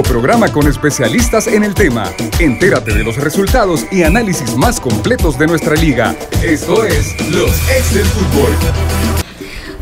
Programa con especialistas en el tema. Entérate de los resultados y análisis más completos de nuestra liga. Esto es Los Ex del Fútbol.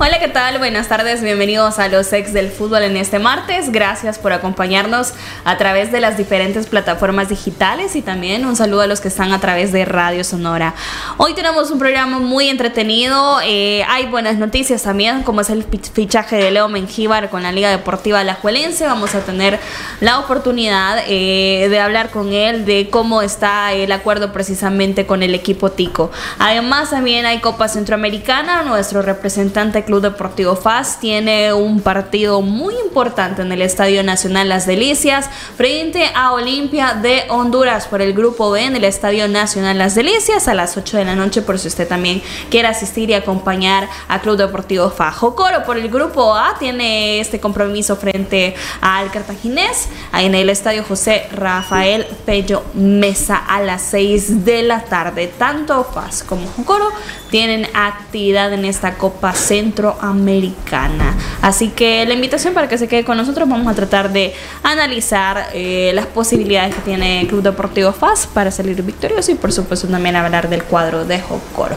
Hola, ¿qué tal? Buenas tardes, bienvenidos a los ex del fútbol en este martes. Gracias por acompañarnos a través de las diferentes plataformas digitales y también un saludo a los que están a través de Radio Sonora. Hoy tenemos un programa muy entretenido, eh, hay buenas noticias también, como es el fichaje de Leo Mengíbar con la Liga Deportiva Alajuelense. Vamos a tener la oportunidad eh, de hablar con él de cómo está el acuerdo precisamente con el equipo Tico. Además, también hay Copa Centroamericana, nuestro representante Club Deportivo FAS tiene un partido muy importante en el Estadio Nacional Las Delicias frente a Olimpia de Honduras por el Grupo B en el Estadio Nacional Las Delicias a las 8 de la noche por si usted también quiere asistir y acompañar a Club Deportivo FAS. Jocoro por el Grupo A tiene este compromiso frente al Cartaginés en el Estadio José Rafael Pello Mesa a las 6 de la tarde. Tanto FAS como Jocoro tienen actividad en esta Copa Centro Americana, Así que la invitación para que se quede con nosotros, vamos a tratar de analizar eh, las posibilidades que tiene el Club Deportivo FAS para salir victorioso y por supuesto también hablar del cuadro de Jocoro.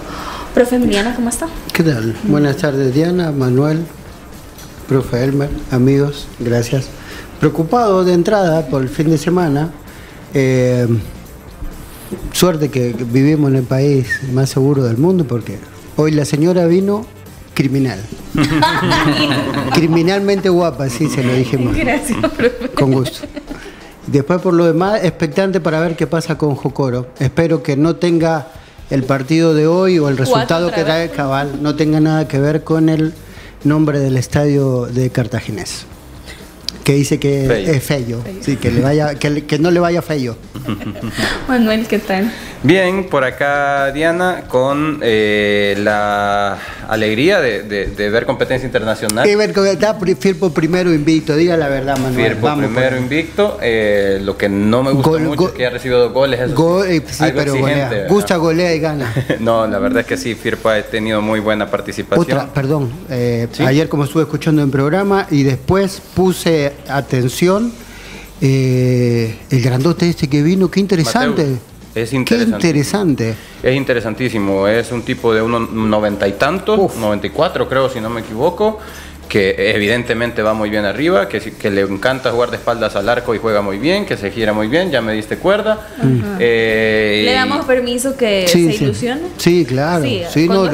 Profe Emiliano, ¿cómo está? ¿Qué tal? Buenas tardes Diana, Manuel, profe Elmer, amigos, gracias. Preocupado de entrada por el fin de semana. Eh, suerte que vivimos en el país más seguro del mundo porque hoy la señora vino criminal. Criminalmente guapa, sí, se lo dijimos. Gracias, profe. Con gusto. Después, por lo demás, expectante para ver qué pasa con Jocoro. Espero que no tenga el partido de hoy o el resultado que trae Cabal, no tenga nada que ver con el nombre del estadio de Cartaginés. Que dice que es feo. Sí, que, le vaya, que, que no le vaya feo. Manuel, ¿qué tal? Bien, por acá Diana, con eh, la alegría de, ver competencia internacional. Y ver está Firpo primero invicto, diga la verdad, Manuel. Firpo primero invicto, eh, lo que no me gusta mucho es que ha recibido dos goles. Eso sí, eh, pero golea. Gusta, golea y gana. no, la verdad es que sí, Firpo ha tenido muy buena participación. Otra, perdón, ayer como estuve escuchando en programa y después puse atención, el grandote este que vino, qué interesante. Es interesante. Es interesantísimo. Es un tipo de unos noventa y tantos, 94 creo, si no me equivoco que evidentemente va muy bien arriba, que, que le encanta jugar de espaldas al arco y juega muy bien, que se gira muy bien, ya me diste cuerda. Eh, ¿Le damos permiso que se ilusione? Sí, claro. Sí, no,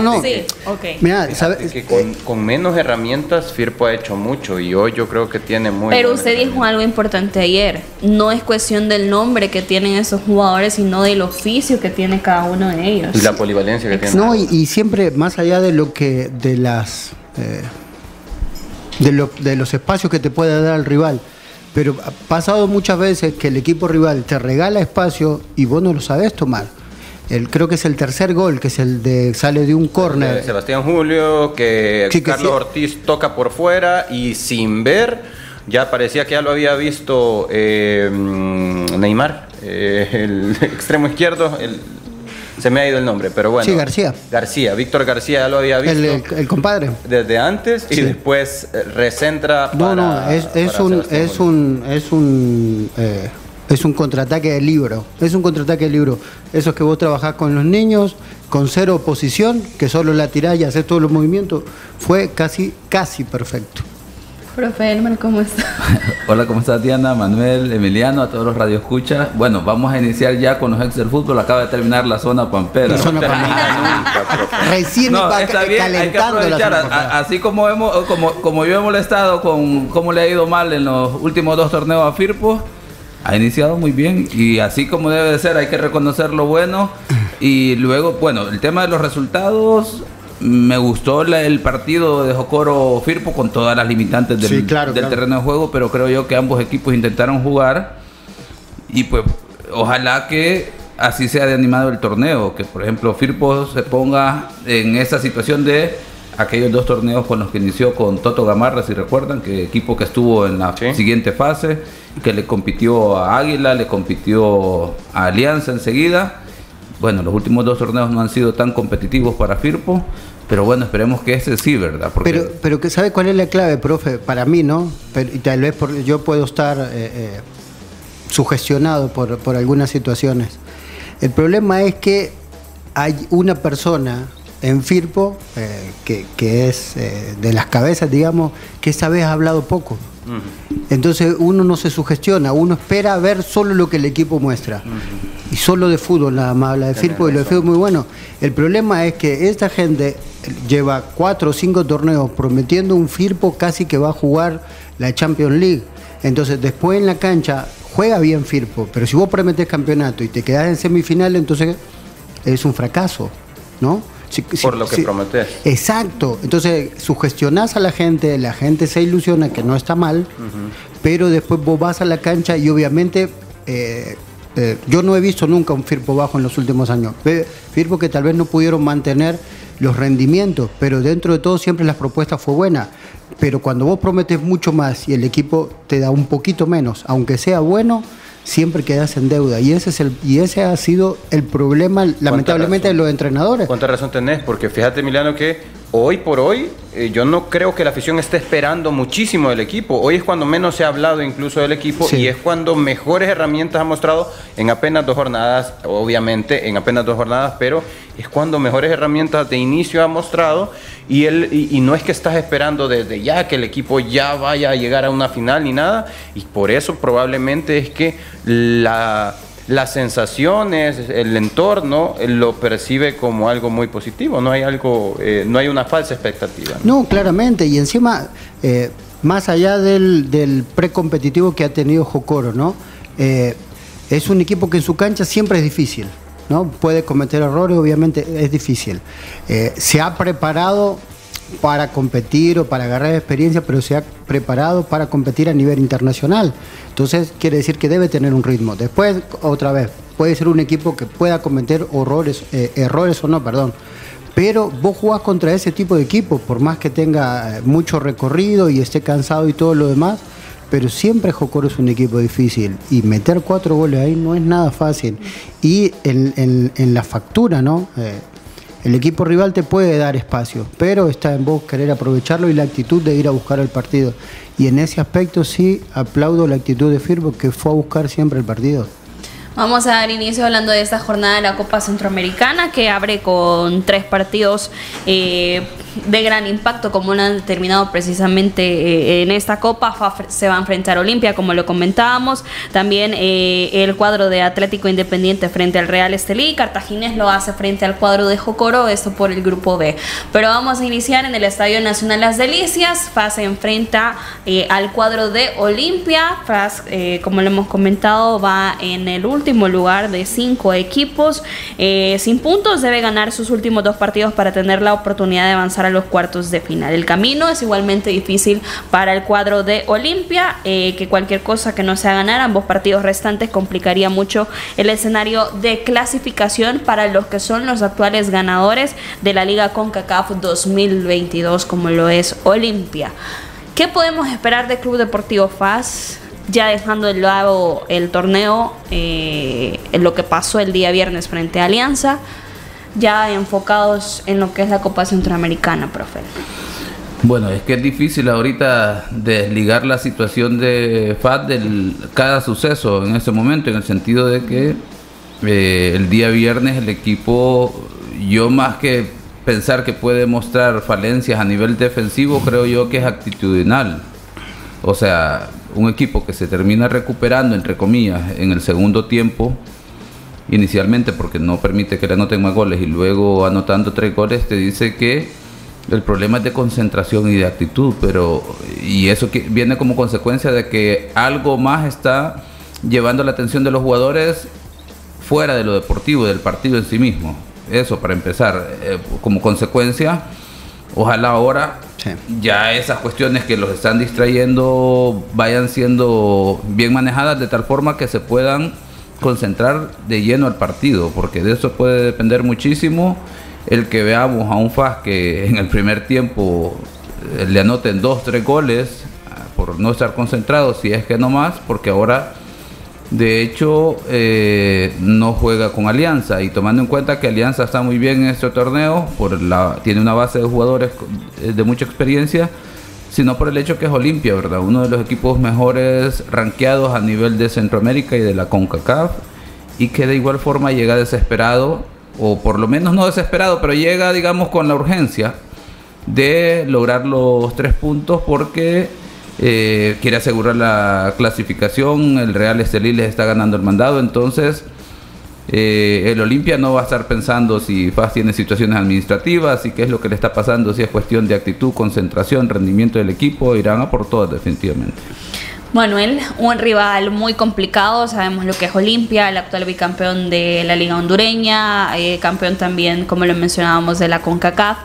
no, Sí, okay. Mira, que con, menos herramientas Firpo ha hecho mucho y hoy yo creo que tiene muy... Pero usted dijo algo importante ayer, no es cuestión del nombre que tienen esos jugadores, sino del oficio que tiene cada uno de ellos. Y la polivalencia que tiene. No, y, siempre más allá de lo que, de las... Eh, de, los espacios que te puede dar el rival. Pero ha pasado muchas veces que el equipo rival te regala espacio y vos no lo sabes tomar. El, creo que es el tercer gol, que es el de sale de un córner. Sebastián Julio, que Carlos Ortiz toca por fuera y sin ver, ya parecía que ya lo había visto eh, Neymar, eh, el extremo izquierdo, el, se me ha ido el nombre, pero bueno. Sí, García. García, Víctor García ya lo había visto. El, compadre. Desde antes y después eh, recentra. No, no, es, un, es, un, es un. Eh, es un contraataque de libro. Es un contraataque de libro. Eso es que vos trabajás con los niños, con cero oposición, que solo la tirás y haces todos los movimientos. Fue casi, casi perfecto. Profe Elmer, ¿cómo está? Hola, ¿cómo está Diana, Manuel, Emiliano, a todos los radioescuchas? Bueno, vamos a iniciar ya con los ex del fútbol. Acaba de terminar la zona pampera. La zona pampera. Recién no, está bien, calentando hay que aprovechar. así como, hemos, como, como yo he molestado con cómo le ha ido mal en los últimos dos torneos a Firpo, ha iniciado muy bien y así como debe de ser, hay que reconocer lo bueno. Y luego, bueno, el tema de los resultados me gustó el partido de Jocoro Firpo con todas las limitantes del, terreno de juego, pero creo yo que ambos equipos intentaron jugar y pues ojalá que así sea de animado el torneo, que por ejemplo Firpo se ponga en esa situación de aquellos dos torneos con los que inició con Toto Gamarra, si recuerdan, que equipo que estuvo en la siguiente fase, que le compitió a Águila, le compitió a Alianza enseguida. Bueno, los últimos dos torneos no han sido tan competitivos para Firpo, pero bueno, esperemos que este sí, ¿verdad? Pero, pero que sabe cuál es la clave, profe, para mí, ¿no? Pero, y tal vez yo puedo estar eh, eh, sugestionado por, por algunas situaciones. El problema es que hay una persona en Firpo, eh, que, es eh, de las cabezas, digamos, que esta vez ha hablado poco. Entonces uno no se sugestiona, uno espera ver solo lo que el equipo muestra. Y solo de fútbol nada más habla de Firpo y lo de fútbol muy bueno. El problema es que esta gente lleva cuatro o cinco torneos prometiendo un Firpo casi que va a jugar la Champions League. Entonces después en la cancha juega bien Firpo, pero si vos prometes campeonato y te quedás en semifinal, entonces es un fracaso, ¿no? Por lo que prometes. Exacto. Entonces, sugestionás a la gente, la gente se ilusiona que no está mal, pero después vos vas a la cancha y obviamente eh, eh, yo no he visto nunca un Firpo bajo en los últimos años. Firpo que tal vez no pudieron mantener los rendimientos, pero dentro de todo siempre la propuesta fue buena. Pero cuando vos prometes mucho más y el equipo te da un poquito menos, aunque sea bueno, siempre quedas en deuda. Y ese, es el, y ese ha sido el problema, lamentablemente, de los entrenadores. ¿Cuánta razón tenés? Porque fíjate, Emiliano, que hoy por hoy eh, yo no creo que la afición esté esperando muchísimo del equipo. Hoy es cuando menos se ha hablado incluso del equipo y es cuando mejores herramientas ha mostrado en apenas dos jornadas, obviamente en apenas dos jornadas, pero es cuando mejores herramientas de inicio ha mostrado y, él, y, no es que estás esperando desde ya que el equipo ya vaya a llegar a una final ni nada y por eso probablemente es que la las sensaciones, el entorno lo percibe como algo muy positivo, no hay algo, eh, no hay una falsa expectativa. No, claramente, y encima, eh, más allá del, precompetitivo que ha tenido Jocoro, ¿no? Eh, es un equipo que en su cancha siempre es difícil. ¿no? Puede cometer errores, obviamente es difícil. se ha preparado para competir o para agarrar experiencia, pero se ha preparado para competir a nivel internacional. Entonces quiere decir que debe tener un ritmo. Después, otra vez, puede ser un equipo que pueda cometer eh, errores o no, perdón. Pero vos jugás contra ese tipo de equipo, por más que tenga eh, mucho recorrido y esté cansado y todo lo demás, pero siempre Jocoro es un equipo difícil y meter cuatro goles ahí no es nada fácil. Y en, la factura, ¿no? Eh, el equipo rival te puede dar espacio, pero está en vos querer aprovecharlo y la actitud de ir a buscar el partido. Y en ese aspecto sí aplaudo la actitud de Firpo que fue a buscar siempre el partido. Vamos a dar inicio hablando de esta jornada de la Copa Centroamericana que abre con tres partidos eh, de gran impacto como lo han determinado precisamente eh, en esta Copa. se va a enfrentar Olimpia como lo comentábamos. También eh, el cuadro de Atlético Independiente frente al Real Estelí. Cartagines lo hace frente al cuadro de Jocoro, esto por el grupo B. Pero vamos a iniciar en el Estadio Nacional Las Delicias. FAS se enfrenta al cuadro de Olimpia. FAS, como lo hemos comentado, va en el último lugar de cinco equipos. Eh, sin puntos debe ganar sus últimos dos partidos para tener la oportunidad de avanzar a los cuartos de final. El camino es igualmente difícil para el cuadro de Olimpia, eh, que cualquier cosa que no sea ganar ambos partidos restantes complicaría mucho el escenario de clasificación para los que son los actuales ganadores de la Liga CONCACAF 2022 como lo es Olimpia. ¿Qué podemos esperar del Club Deportivo FAS? ya dejando de lado el torneo, eh, lo que pasó el día viernes frente a Alianza, ya enfocados en lo que es la Copa Centroamericana, profe. Bueno, es que es difícil ahorita desligar la situación de FAT de cada suceso en ese momento, en el sentido de que eh, el día viernes el equipo, yo más que pensar que puede mostrar falencias a nivel defensivo, creo yo que es actitudinal. O sea, un equipo que se termina recuperando, entre comillas, en el segundo tiempo, inicialmente porque no permite que le anoten más goles y luego anotando tres goles, te dice que el problema es de concentración y de actitud, pero y eso que viene como consecuencia de que algo más está llevando la atención de los jugadores fuera de lo deportivo, del partido en sí mismo. Eso para empezar, eh, como consecuencia, ojalá ahora ya esas cuestiones que los están distrayendo vayan siendo bien manejadas de tal forma que se puedan concentrar de lleno al partido, porque de eso puede depender muchísimo el que veamos a un FAS que en el primer tiempo eh, le anoten dos, tres goles ah, por no estar concentrado, si es que no más, porque ahora De hecho, eh, no juega con Alianza. Y tomando en cuenta que Alianza está muy bien en este torneo, por la, tiene una base de jugadores de mucha experiencia, sino por el hecho que es Olimpia, ¿verdad? Uno de los equipos mejores rankeados a nivel de Centroamérica y de la CONCACAF y que de igual forma llega desesperado, o por lo menos no desesperado, pero llega, digamos, con la urgencia de lograr los tres puntos porque eh, quiere asegurar la clasificación, el Real Estelí les está ganando el mandado, entonces eh, el Olimpia no va a estar pensando si FAS tiene situaciones administrativas y qué es lo que le está pasando, si es cuestión de actitud, concentración, rendimiento del equipo, irán a por todas definitivamente. Manuel, un rival muy complicado, sabemos lo que es Olimpia, el actual bicampeón de la Liga Hondureña, eh, campeón también, como lo mencionábamos, de la CONCACAF,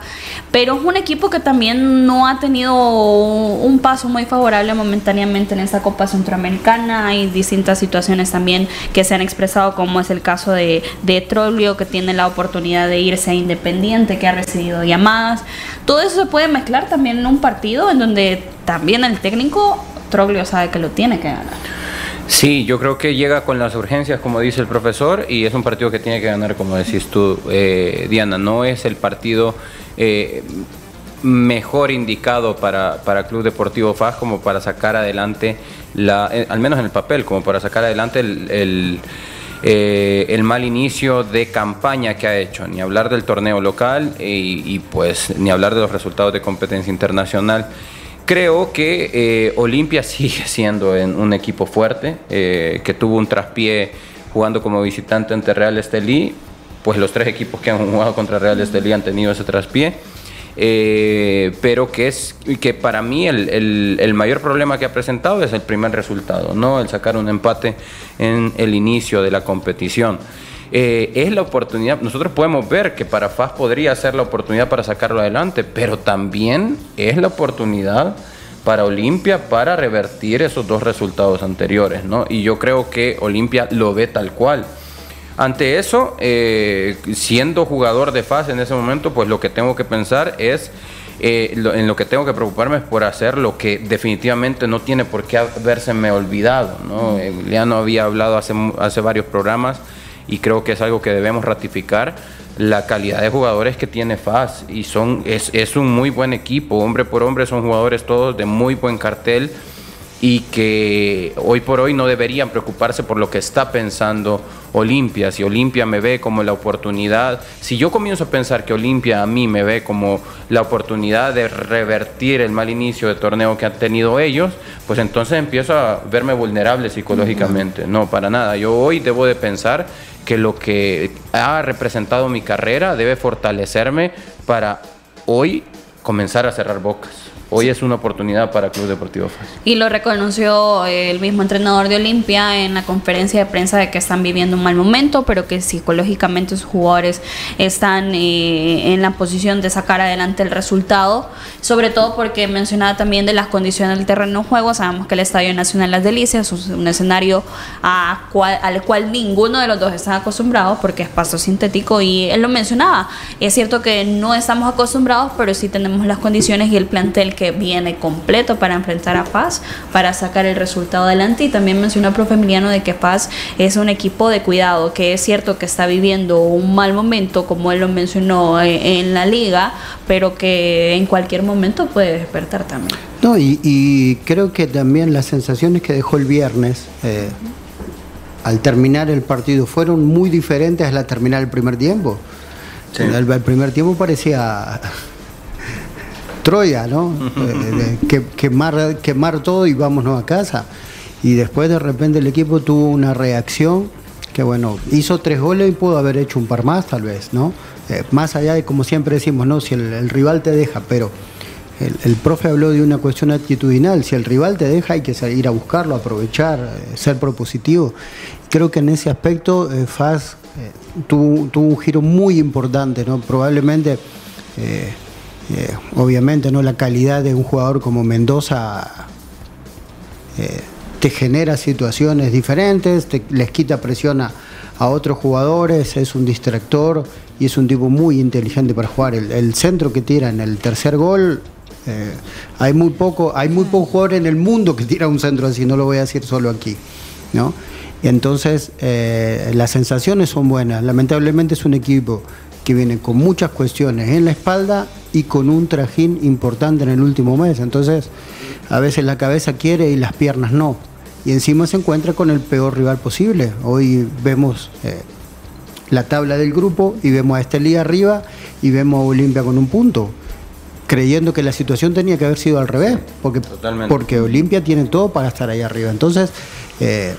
pero es un equipo que también no ha tenido un paso muy favorable momentáneamente en esta Copa Centroamericana, hay distintas situaciones también que se han expresado, como es el caso de, de Troglio, que tiene la oportunidad de irse a Independiente, que ha recibido llamadas, todo eso se puede mezclar también en un partido en donde también el técnico Troglio sabe que lo tiene que ganar. Sí, yo creo que llega con las urgencias, como dice el profesor, y es un partido que tiene que ganar, como decís tú, eh, Diana. No es el partido eh, mejor indicado para, para, Club Deportivo FAS como para sacar adelante, la, eh, al menos en el papel, como para sacar adelante el, el, mal inicio de campaña que ha hecho. Ni hablar del torneo local y pues ni hablar de los resultados de competencia internacional. Creo que eh, Olimpia sigue siendo un equipo fuerte, eh, que tuvo un traspié jugando como visitante ante Real Estelí, pues los tres equipos que han jugado contra Real Estelí han tenido ese traspié. Eh, pero que es que para mí el, mayor problema que ha presentado es el primer resultado, ¿no? El sacar un empate en el inicio de la competición. Eh, es la oportunidad, nosotros podemos ver que para FAS podría ser la oportunidad para sacarlo adelante, pero también es la oportunidad para Olimpia para revertir esos dos resultados anteriores, ¿no? Y yo creo que Olimpia lo ve tal cual. Ante eso, eh, siendo jugador de FAS en ese momento, pues lo que tengo que pensar es eh, en lo que tengo que preocuparme es por hacer lo que definitivamente no tiene por qué habérseme olvidado. ¿no? Emiliano había hablado hace, hace varios programas y creo que es algo que debemos ratificar la calidad de jugadores que tiene FAS y son es, es un muy buen equipo, hombre por hombre son jugadores todos de muy buen cartel y que hoy por hoy no deberían preocuparse por lo que está pensando Olimpia. Si Olimpia me ve como la oportunidad, si yo comienzo a pensar que Olimpia a mí me ve como la oportunidad de revertir el mal inicio de torneo que han tenido ellos, pues entonces empiezo a verme vulnerable psicológicamente. No, para nada. Yo hoy debo de pensar que lo que ha representado mi carrera debe fortalecerme para hoy comenzar a cerrar bocas. Hoy es una oportunidad para Club Deportivo FAS. Y lo reconoció el mismo entrenador de Olimpia en la conferencia de prensa de que están viviendo un mal momento, pero que psicológicamente sus jugadores están eh, en la posición de sacar adelante el resultado, sobre todo porque mencionaba también de las condiciones del terreno de juego. Sabemos que el Estadio Nacional Las Delicias es un escenario al cual ninguno de los dos está acostumbrado porque es paso sintético y él lo mencionaba. Es cierto que no estamos acostumbrados, pero sí tenemos las condiciones y el plantel que viene completo para enfrentar a Paz, para sacar el resultado adelante. Y también mencionó el profe Emiliano de que Paz es un equipo de cuidado, que es cierto que está viviendo un mal momento, como él lo mencionó eh, en la liga, pero que en cualquier momento puede despertar también. No, y, creo que también las sensaciones que dejó el viernes. Eh, al terminar el partido fueron muy diferentes al terminar el primer tiempo. el, primer tiempo parecía Troya, ¿no? Eh, que, quemar, quemar todo y vámonos a casa. Y después de repente el equipo tuvo una reacción que, bueno, hizo tres goles y pudo haber hecho un par más tal vez, ¿no? Eh, más allá de, como siempre decimos, ¿no? Si el, rival te deja, pero el, profe habló de una cuestión actitudinal. Si el rival te deja, hay que ir a buscarlo, aprovechar, eh, ser propositivo. Creo que en ese aspecto FAS tuvo, tuvo, un giro muy importante, ¿no? Probablemente eh, obviamente no la calidad de un jugador como Mendoza eh, te genera situaciones diferentes, les quita presión a, otros jugadores, es un distractor y es un tipo muy inteligente para jugar. El, centro que tira en el tercer gol, eh, hay muy poco, hay muy pocos jugadores en el mundo que tira un centro así, no lo voy a decir solo aquí. ¿no? entonces las sensaciones son buenas. Lamentablemente es un equipo que viene con muchas cuestiones en la espalda y con un trajín importante en el último mes. Entonces, a veces la cabeza quiere y las piernas no. Y encima se encuentra con el peor rival posible. Hoy vemos eh, la tabla del grupo y vemos a Estelí arriba y vemos a Olimpia con un punto creyendo que la situación tenía que haber sido al revés, porque, porque Olimpia tiene todo para estar ahí arriba. Entonces, eh,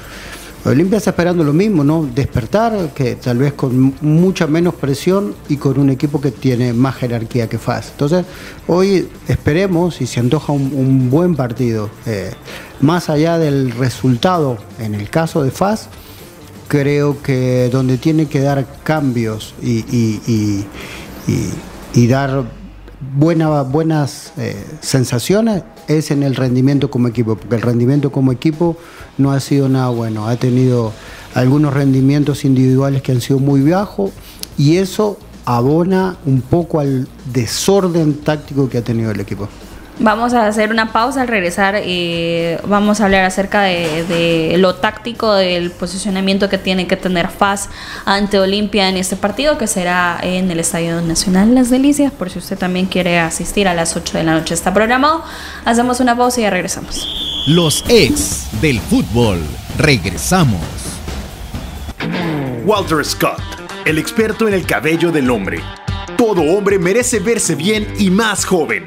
Olimpia está esperando lo mismo, ¿no? Despertar, que tal vez con mucha menos presión y con un equipo que tiene más jerarquía que FAS. Entonces, hoy esperemos y se antoja un, buen partido. Eh, más allá del resultado, en el caso de FAS, creo que donde tiene que dar cambios y, y dar buenas eh, sensaciones es en el rendimiento como equipo, porque el rendimiento como equipo no ha sido nada bueno, ha tenido algunos rendimientos individuales que han sido muy bajos y eso abona un poco al desorden táctico que ha tenido el equipo. Vamos a hacer una pausa al regresar y vamos a hablar acerca de, lo táctico del posicionamiento que tiene que tener FAS ante Olimpia en este partido que será en el Estadio Nacional Las Delicias por si usted también quiere asistir a las 8 de la noche está programado. Hacemos una pausa y ya regresamos. Los ex del fútbol. Regresamos. Walter Scott, el experto en el cabello del hombre. Todo hombre merece verse bien y más joven.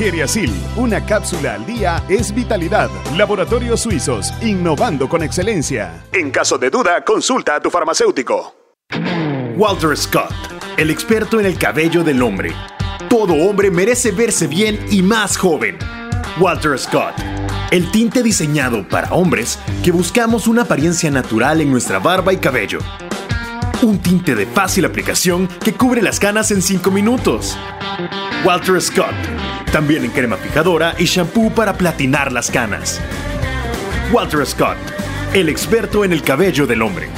Geriasil, una cápsula al día es vitalidad. Laboratorios Suizos, innovando con excelencia. En caso de duda, consulta a tu farmacéutico. Walter Scott, el experto en el cabello del hombre. Todo hombre merece verse bien y más joven. Walter Scott, el tinte diseñado para hombres que buscamos una apariencia natural en nuestra barba y cabello. Un tinte de fácil aplicación que cubre las canas en 5 minutos. Walter Scott también en crema fijadora y shampoo para platinar las canas. Walter Scott, el experto en el cabello del hombre.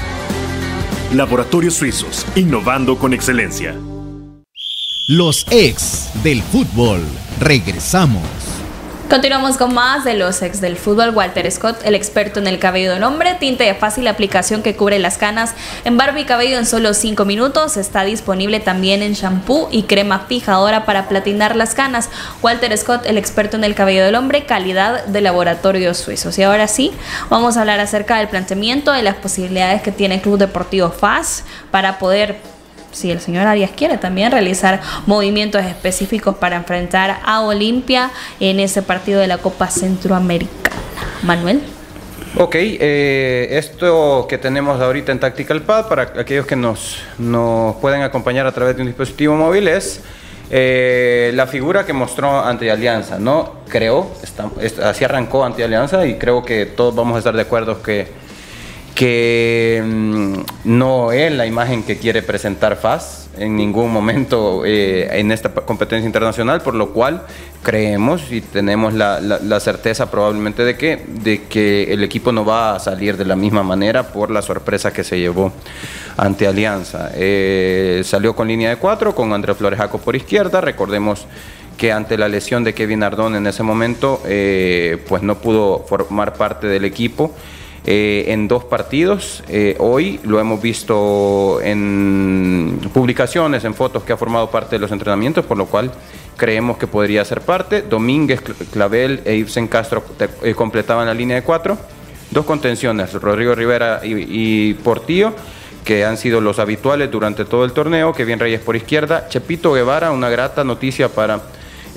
Laboratorios Suizos, innovando con excelencia. Los ex del fútbol. Regresamos. Continuamos con más de los ex del fútbol. Walter Scott, el experto en el cabello del hombre, tinte de fácil aplicación que cubre las canas en barba y cabello en solo 5 minutos. Está disponible también en shampoo y crema fijadora para platinar las canas. Walter Scott, el experto en el cabello del hombre, calidad de laboratorios suizos. Y ahora sí, vamos a hablar acerca del planteamiento de las posibilidades que tiene Club Deportivo FAS para poder si el señor Arias quiere también realizar movimientos específicos para enfrentar a Olimpia en ese partido de la Copa Centroamericana. Manuel. Ok, eh, esto que tenemos ahorita en Tactical Pad, para aquellos que nos, nos pueden acompañar a través de un dispositivo móvil, es eh, la figura que mostró ante Alianza, ¿no? Creo, así arrancó ante Alianza y creo que todos vamos a estar de acuerdo que que mm, no es la imagen que quiere presentar FAS en ningún momento eh, en esta competencia internacional, por lo cual creemos y tenemos la, certeza probablemente de que, de que el equipo no va a salir de la misma manera por la sorpresa que se llevó ante Alianza. Eh, salió con línea de cuatro, con Andrés Flores Jaco por izquierda, recordemos que ante la lesión de Kevin Ardón en ese momento, eh, pues no pudo formar parte del equipo. Eh, en dos partidos. Eh, hoy lo hemos visto en publicaciones, en fotos que ha formado parte de los entrenamientos, por lo cual creemos que podría ser parte. Domínguez, Clavel e Ibsen Castro eh, completaban la línea de cuatro. Dos contenciones, Rodrigo Rivera y, Portillo que han sido los habituales durante todo el torneo, Kevin Reyes por izquierda, Chepito Guevara, una grata noticia para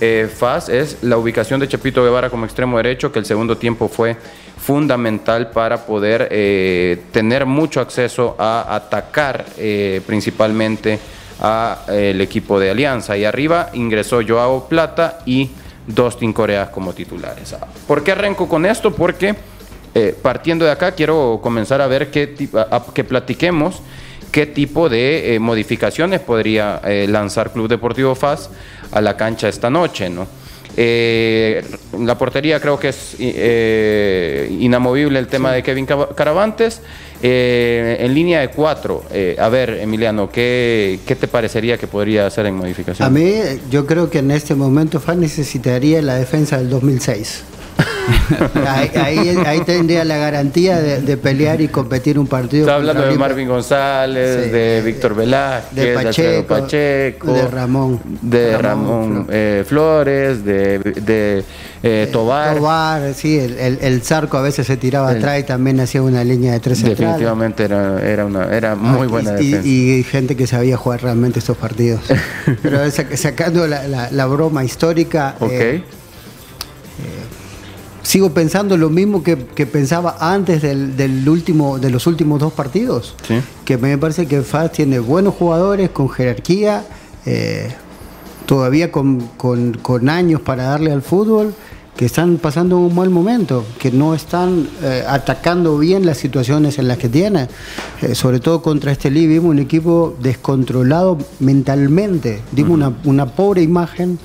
eh, FAS es la ubicación de Chepito Guevara como extremo derecho, que el segundo tiempo fue fundamental para poder eh, tener mucho acceso a atacar eh, principalmente al equipo de Alianza. Y arriba ingresó Joao Plata y Dustin Coreas como titulares. ¿Por qué arranco con esto? Porque partiendo de acá quiero comenzar a ver qué que platiquemos qué tipo de modificaciones podría lanzar Club Deportivo FAS a la cancha esta noche, ¿no? Eh, la portería creo que es eh, inamovible el tema de Kevin Caravantes. Eh, en línea de cuatro, a ver, Emiliano, ¿qué, ¿qué, te parecería que podría hacer en modificación? A mí, yo creo que en este momento FAN necesitaría la defensa del 2006 ahí, tendría la garantía de, pelear y competir un partido. Está hablando de Marvin González, de Víctor Velázquez, de Pacheco, de Ramón, de Ramón, eh, Flores, de, de eh, Tobar. Tobar, sí, el, el, Zarco a veces se tiraba atrás y también hacía una línea de tres Definitivamente era, era, una, era muy buena y, defensa. Y, gente que sabía jugar realmente estos partidos. Pero sacando la, la, broma histórica. Okay. Eh, sigo pensando lo mismo que, pensaba antes del, último, de los últimos dos partidos. Que me parece que FAS tiene buenos jugadores con jerarquía, eh, todavía con, años para darle al fútbol, que están pasando un mal momento, que no están eh, atacando bien las situaciones en las que tienen. Eh, sobre todo contra este Lee vimos un equipo descontrolado mentalmente, dimos una, una, pobre imagen,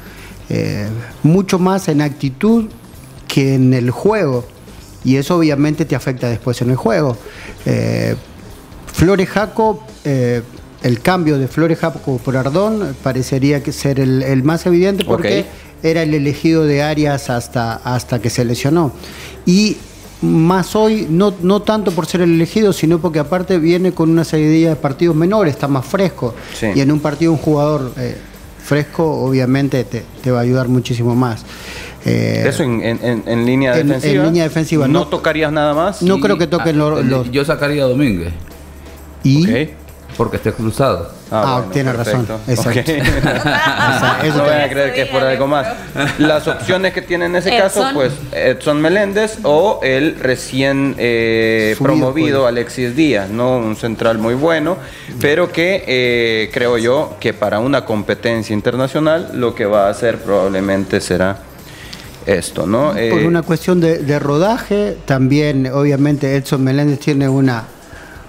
mucho más en actitud que en el juego. Y eso obviamente te afecta después en el juego. Eh, Flores Jaco, eh, el cambio de Flores Jaco por Ardón parecería que ser el, más evidente porque era el elegido de Arias hasta, hasta que se lesionó. Y más hoy, no, no tanto por ser el elegido, sino porque aparte viene con una serie de partidos menores, está más fresco. Y en un partido un jugador eh, fresco obviamente te, te, va a ayudar muchísimo más. Eh, Eso en, en, línea defensiva. En línea defensiva. ¿No, tocarías nada más? No creo que toquen ah, los, Yo sacaría a Domínguez. ¿Y? Porque esté cruzado. Ah, ah tiene razón. Exacto. no voy a creer que es por algo más. Las opciones que tiene en ese caso, pues Edson Meléndez o el recién eh, promovido pues. Alexis Díaz, ¿no? Un central muy bueno, pero que eh, creo yo que para una competencia internacional lo que va a hacer probablemente será esto, ¿no? Por eh, una cuestión de, rodaje, también obviamente Edson Meléndez tiene una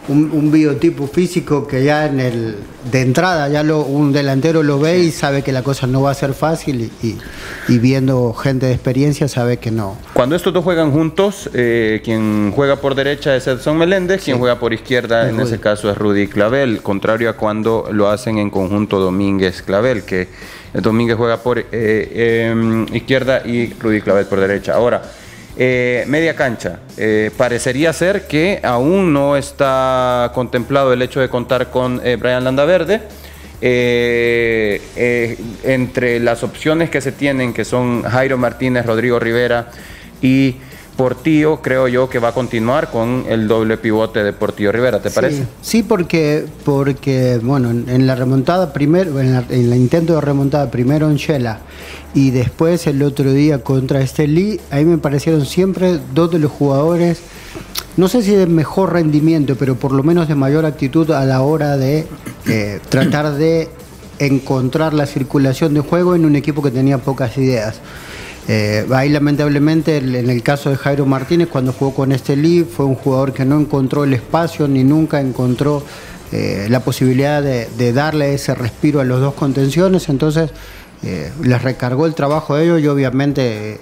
un, biotipo físico que ya en el de entrada ya lo, un delantero lo ve y sabe que la cosa no va a ser fácil y, viendo gente de experiencia sabe que no. Cuando estos dos juegan juntos, eh, quien juega por derecha es Edson Meléndez, quien juega por izquierda en ese caso es Rudy Clavel, contrario a cuando lo hacen en conjunto Domínguez Clavel, que Domínguez juega por eh, em, izquierda y Rudy Clavel por derecha. Ahora, eh, media cancha. Eh, parecería ser que aún no está contemplado el hecho de contar con Brian Landaverde. entre las opciones que se tienen, que son Jairo Martínez, Rodrigo Rivera y Portillo creo yo que va a continuar con el doble pivote de Portillo Rivera, ¿te parece? Sí, porque, porque bueno, en, la remontada primero, en, el intento de remontada primero en Shela y después el otro día contra Estelí, ahí me parecieron siempre dos de los jugadores, no sé si de mejor rendimiento, pero por lo menos de mayor actitud a la hora de eh, tratar de encontrar la circulación de juego en un equipo que tenía pocas ideas. Eh, ahí lamentablemente en el caso de Jairo Martínez cuando jugó con este Lee fue un jugador que no encontró el espacio ni nunca encontró eh, la posibilidad de, darle ese respiro a los dos contenciones, entonces eh, les recargó el trabajo a ellos y obviamente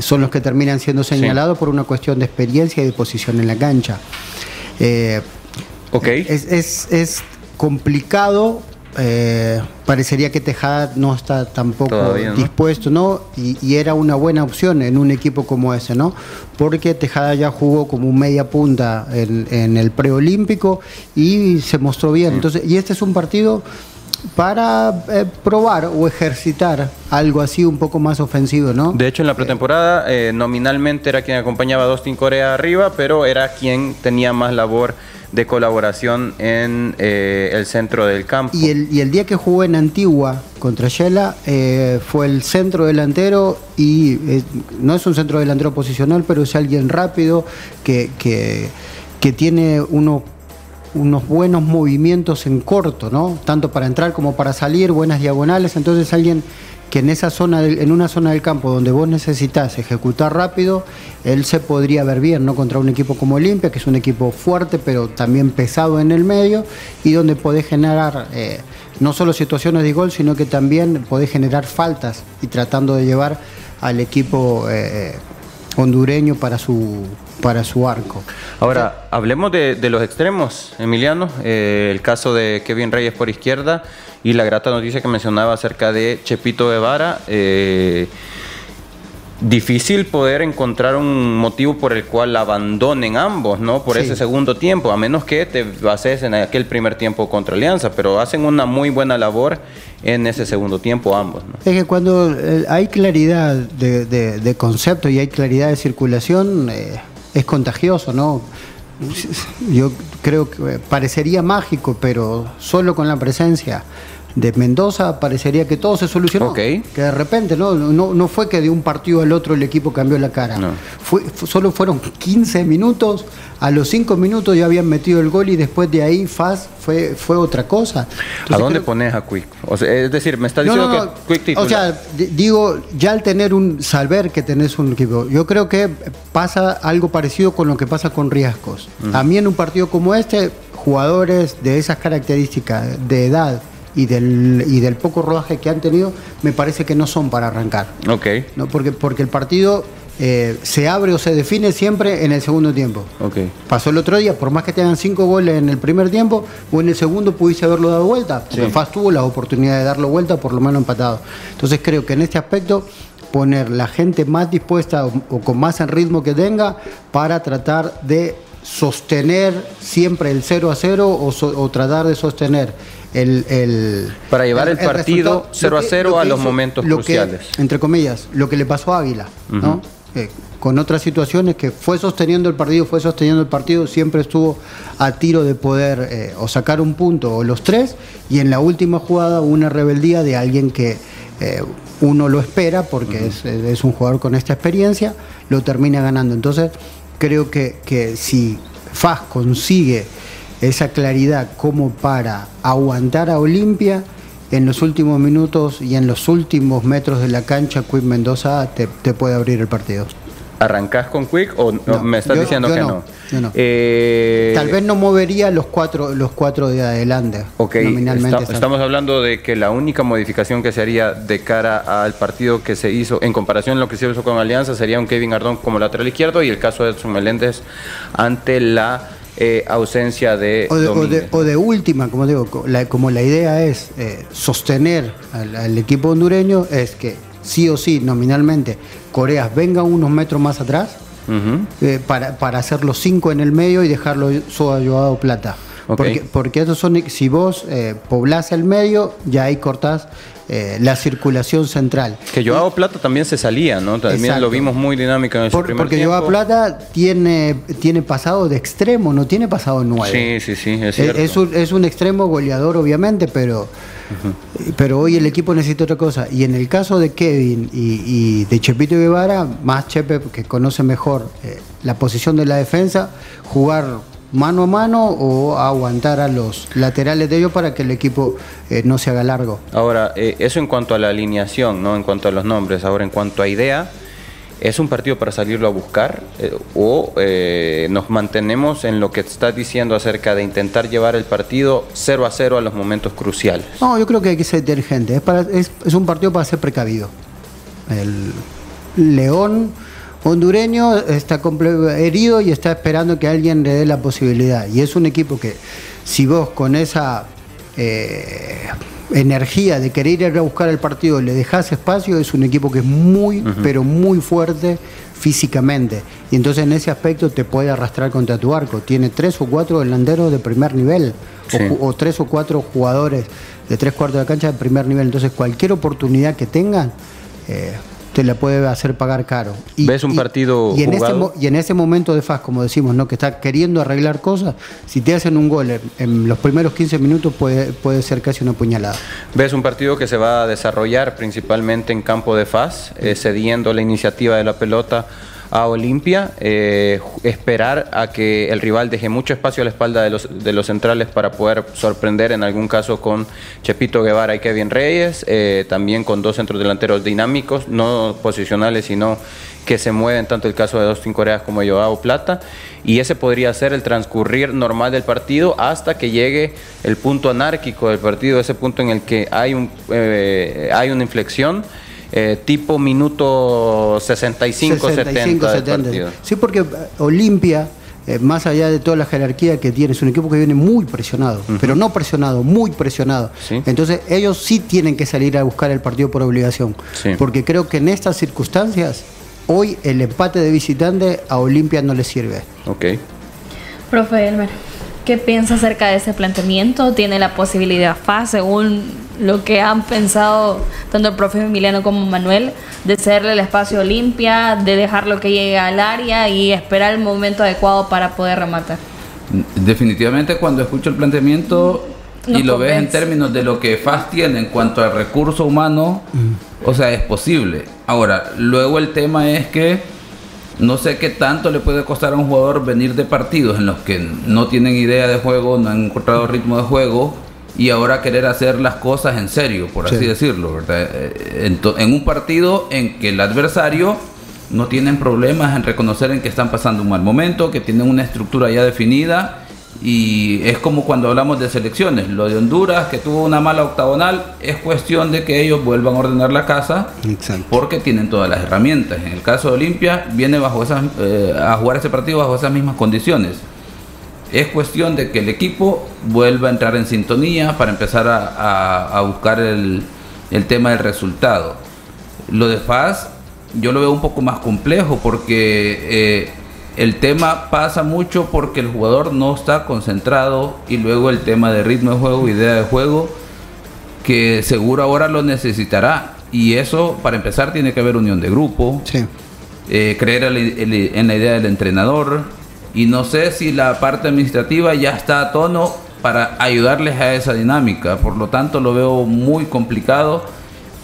son los que terminan siendo señalados por una cuestión de experiencia y de posición en la cancha. ok. es, es complicado eh, parecería que Tejada no está tampoco dispuesto, ¿no? Y, era una buena opción en un equipo como ese, ¿no? Porque Tejada ya jugó como un media punta en, el preolímpico y se mostró bien. Entonces, y este es un partido para eh, probar o ejercitar algo así un poco más ofensivo, ¿no? De hecho, en la pretemporada eh, nominalmente era quien acompañaba a Dustin Corea arriba, pero era quien tenía más labor de colaboración en eh, el centro del campo. Y el, y el, día que jugó en Antigua contra Shela fue el centro delantero y no es un centro delantero posicional, pero es alguien rápido que, que, que tiene uno unos buenos movimientos en corto, ¿no? Tanto para entrar como para salir, buenas diagonales. Entonces alguien que en esa zona, en una zona del campo donde vos necesitas ejecutar rápido, él se podría ver bien, ¿no? Contra un equipo como Olimpia, que es un equipo fuerte, pero también pesado en el medio, y donde podés generar eh, no solo situaciones de gol, sino que también podés generar faltas y tratando de llevar al equipo eh, hondureño para su para su arco. Ahora, hablemos de, los extremos, Emiliano. Eh, el caso de Kevin Reyes por izquierda y la grata noticia que mencionaba acerca de Chepito Guevara. Eh, difícil poder encontrar un motivo por el cual abandonen ambos, ¿no? Por ese segundo tiempo, a menos que te bases en aquel primer tiempo contra Alianza, pero hacen una muy buena labor en ese segundo tiempo ambos. ¿no? Es que cuando eh, hay claridad de, concepto y hay claridad de circulación, eh, es contagioso, ¿no? Yo creo que parecería mágico, pero solo con la presencia de Mendoza parecería que todo se solucionó. Que de repente, ¿no? ¿no? fue que de un partido al otro el equipo cambió la cara. Fue, solo fueron 15 minutos, a los 5 minutos ya habían metido el gol y después de ahí Faz fue, fue otra cosa. ¿A dónde pones a Quick? es decir, me está diciendo que Quick titular. O sea, digo, ya al tener un, saber que tenés un equipo, yo creo que pasa algo parecido con lo que pasa con Riascos. A mí en un partido como este, jugadores de esas características, de edad, y del, y del poco rodaje que han tenido, me parece que no son para arrancar. Ok. ¿no? Porque, porque el partido eh, se abre o se define siempre en el segundo tiempo. Okay. Pasó el otro día, por más que tengan cinco goles en el primer tiempo, o en el segundo pudiste haberlo dado vuelta, porque Faz tuvo la oportunidad de darlo vuelta, por lo menos empatado. Entonces creo que en este aspecto poner la gente más dispuesta o, con más en ritmo que tenga para tratar de sostener siempre el 0 a 0 o, o tratar de sostener el, para llevar el, partido 0 a 0 a los momentos cruciales. entre comillas, lo que le pasó a Águila, ¿no? con otras situaciones que fue sosteniendo el partido, fue sosteniendo el partido, siempre estuvo a tiro de poder eh, o sacar un punto o los tres, y en la última jugada una rebeldía de alguien que eh, uno lo espera porque es, es, un jugador con esta experiencia, lo termina ganando. Entonces, creo que, que si Faz consigue esa claridad como para aguantar a Olimpia en los últimos minutos y en los últimos metros de la cancha, Quick Mendoza te, puede abrir el partido. ¿Arrancás con Quick o me estás diciendo que no? Eh, Tal vez no movería los cuatro, los cuatro de adelante. Ok, nominalmente estamos hablando de que la única modificación que se haría de cara al partido que se hizo, en comparación a lo que se hizo con Alianza, sería un Kevin Ardón como lateral izquierdo y el caso de Edson Meléndez ante la eh, ausencia de o de, última, como digo, la, como la idea es eh, sostener al, equipo hondureño, es que sí o sí, nominalmente, Corea venga unos metros más atrás eh, para, para hacer los cinco en el medio y dejarlo solo ayudado plata. Porque, porque esos son, si vos eh, poblás el medio, ya ahí cortás eh, la circulación central. Que Joao Plata también se salía, ¿no? También lo vimos muy dinámico en ese Por, Porque Joao Plata tiene, tiene pasado de extremo, no tiene pasado nueve. Sí, sí, sí, es cierto. Es, un, es un extremo goleador, obviamente, pero, pero hoy el equipo necesita otra cosa. Y en el caso de Kevin y, de Chepito Guevara, más Chepe, que conoce mejor eh, la posición de la defensa, jugar mano a mano o aguantar a los laterales de ellos para que el equipo eh, no se haga largo. Ahora, eh, eso en cuanto a la alineación, ¿no? En cuanto a los nombres. Ahora, en cuanto a idea, ¿es un partido para salirlo a buscar? Eh, ¿O nos mantenemos en lo que estás diciendo acerca de intentar llevar el partido 0 a 0 a los momentos cruciales? No, yo creo que hay que ser inteligente. Es, para, es, es un partido para ser precavido. El León hondureño está herido y está esperando que alguien le dé la posibilidad. Y es un equipo que, si vos con esa eh, energía de querer ir a buscar el partido le dejás espacio, es un equipo que es muy, pero muy fuerte físicamente. Y entonces en ese aspecto te puede arrastrar contra tu arco. Tiene tres o cuatro delanteros de primer nivel, o, tres o cuatro jugadores de tres cuartos de cancha de primer nivel. Entonces, cualquier oportunidad que tengan, eh, te la puede hacer pagar caro. Y, ¿Ves un partido y, en Ese, y en ese momento de faz, como decimos, ¿no? que está queriendo arreglar cosas, si te hacen un gol en, los primeros 15 minutos puede, puede ser casi una puñalada. ¿Ves un partido que se va a desarrollar principalmente en campo de faz, eh, cediendo la iniciativa de la pelota? A Olimpia, eh, esperar a que el rival deje mucho espacio a la espalda de los, de los centrales para poder sorprender en algún caso con Chepito Guevara y Kevin Reyes, eh, también con dos centros delanteros dinámicos, no posicionales, sino que se mueven, tanto el caso de Austin Coreas como Joao Plata, y ese podría ser el transcurrir normal del partido hasta que llegue el punto anárquico del partido, ese punto en el que hay, un, eh, hay una inflexión eh, tipo minuto 65, 70, 70. Sí, porque eh, Olimpia, eh, más allá de toda la jerarquía que tiene, es un equipo que viene muy presionado, pero no presionado, muy presionado. Entonces ellos sí tienen que salir a buscar el partido por obligación, porque creo que en estas circunstancias, hoy el empate de visitante a Olimpia no le sirve. Ok. Profe Elmer. ¿Qué piensa acerca de ese planteamiento? ¿Tiene la posibilidad FA, según lo que han pensado tanto el profe Emiliano como Manuel, de cederle el espacio limpia, de dejarlo que llegue al área y esperar el momento adecuado para poder rematar? Definitivamente cuando escucho el planteamiento y lo ves en términos de lo que FAS tiene en cuanto al recurso humano, o sea, es posible. Ahora, luego el tema es que no sé qué tanto le puede costar a un jugador venir de partidos en los que no tienen idea de juego, no han encontrado ritmo de juego y ahora querer hacer las cosas en serio, por así decirlo. Eh, en, un partido en que el adversario no tiene problemas en reconocer en que están pasando un mal momento, que tienen una estructura ya definida y es como cuando hablamos de selecciones, lo de Honduras que tuvo una mala octagonal, es cuestión de que ellos vuelvan a ordenar la casa porque tienen todas las herramientas. En el caso de Olimpia, viene bajo esas, eh, a jugar ese partido bajo esas mismas condiciones. Es cuestión de que el equipo vuelva a entrar en sintonía para empezar a, buscar el, tema del resultado. Lo de Faz, yo lo veo un poco más complejo porque... Eh, el tema pasa mucho porque el jugador no está concentrado y luego el tema de ritmo de juego, idea de juego, que seguro ahora lo necesitará. Y eso, para empezar, tiene que haber unión de grupo, eh, creer en la idea del entrenador. Y no sé si la parte administrativa ya está a tono para ayudarles a esa dinámica. Por lo tanto, lo veo muy complicado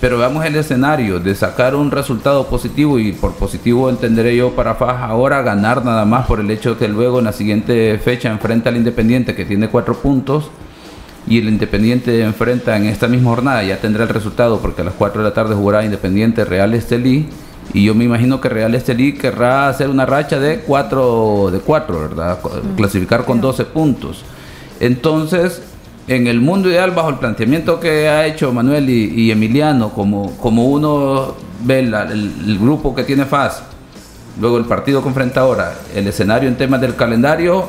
pero veamos el escenario de sacar un resultado positivo y por positivo entenderé yo para Faj ahora ganar nada más por el hecho que luego en la siguiente fecha enfrenta al Independiente que tiene cuatro puntos y el Independiente enfrenta en esta misma jornada ya tendrá el resultado porque a las 4 de la tarde jugará Independiente Real Estelí y yo me imagino que Real Estelí querrá hacer una racha de 4 de 4, ¿verdad? Clasificar con 12 puntos. Entonces, en el mundo ideal, bajo el planteamiento que ha hecho Manuel y, Emiliano, como, como uno ve el, grupo que tiene FAS, luego el partido que enfrenta ahora, el escenario en temas del calendario,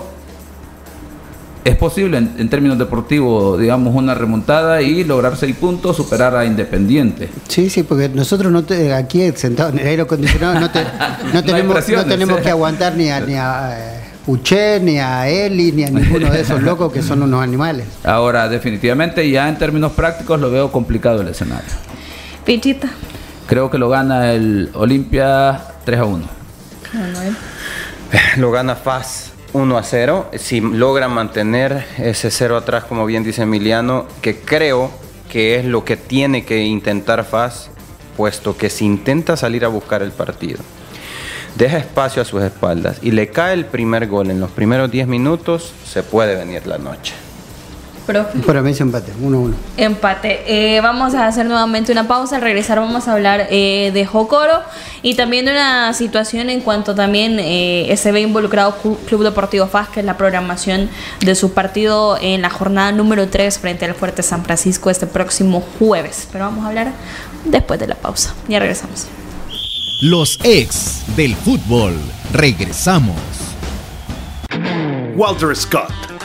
es posible en, términos deportivos, digamos, una remontada y lograr seis puntos, superar a Independiente. Sí, sí, porque nosotros no aquí sentados en el aire acondicionado no, tenemos, no tenemos que aguantar ni a, ni a eh, escuché ni a Eli ni a ninguno de esos locos que son unos animales. Ahora, definitivamente, ya en términos prácticos lo veo complicado el escenario. Pichita. Creo que lo gana el Olimpia 3 a 1. Lo gana FAS 1 a 0. Si logra mantener ese 0 atrás, como bien dice Emiliano, que creo que es lo que tiene que intentar FAS, puesto que si intenta salir a buscar el partido deja espacio a sus espaldas y le cae el primer gol en los primeros 10 minutos, se puede venir la noche. Para mí es empate, 1-1. Empate. Eh, vamos a hacer nuevamente una pausa. Al regresar vamos a hablar eh, de Jocoro y también de una situación en cuanto también eh, se ve involucrado Club Deportivo FAS, que es la programación de su partido en la jornada número 3 frente al Fuerte San Francisco este próximo jueves. Pero vamos a hablar después de la pausa. Ya regresamos. Los ex del fútbol. Regresamos. Walter Scott,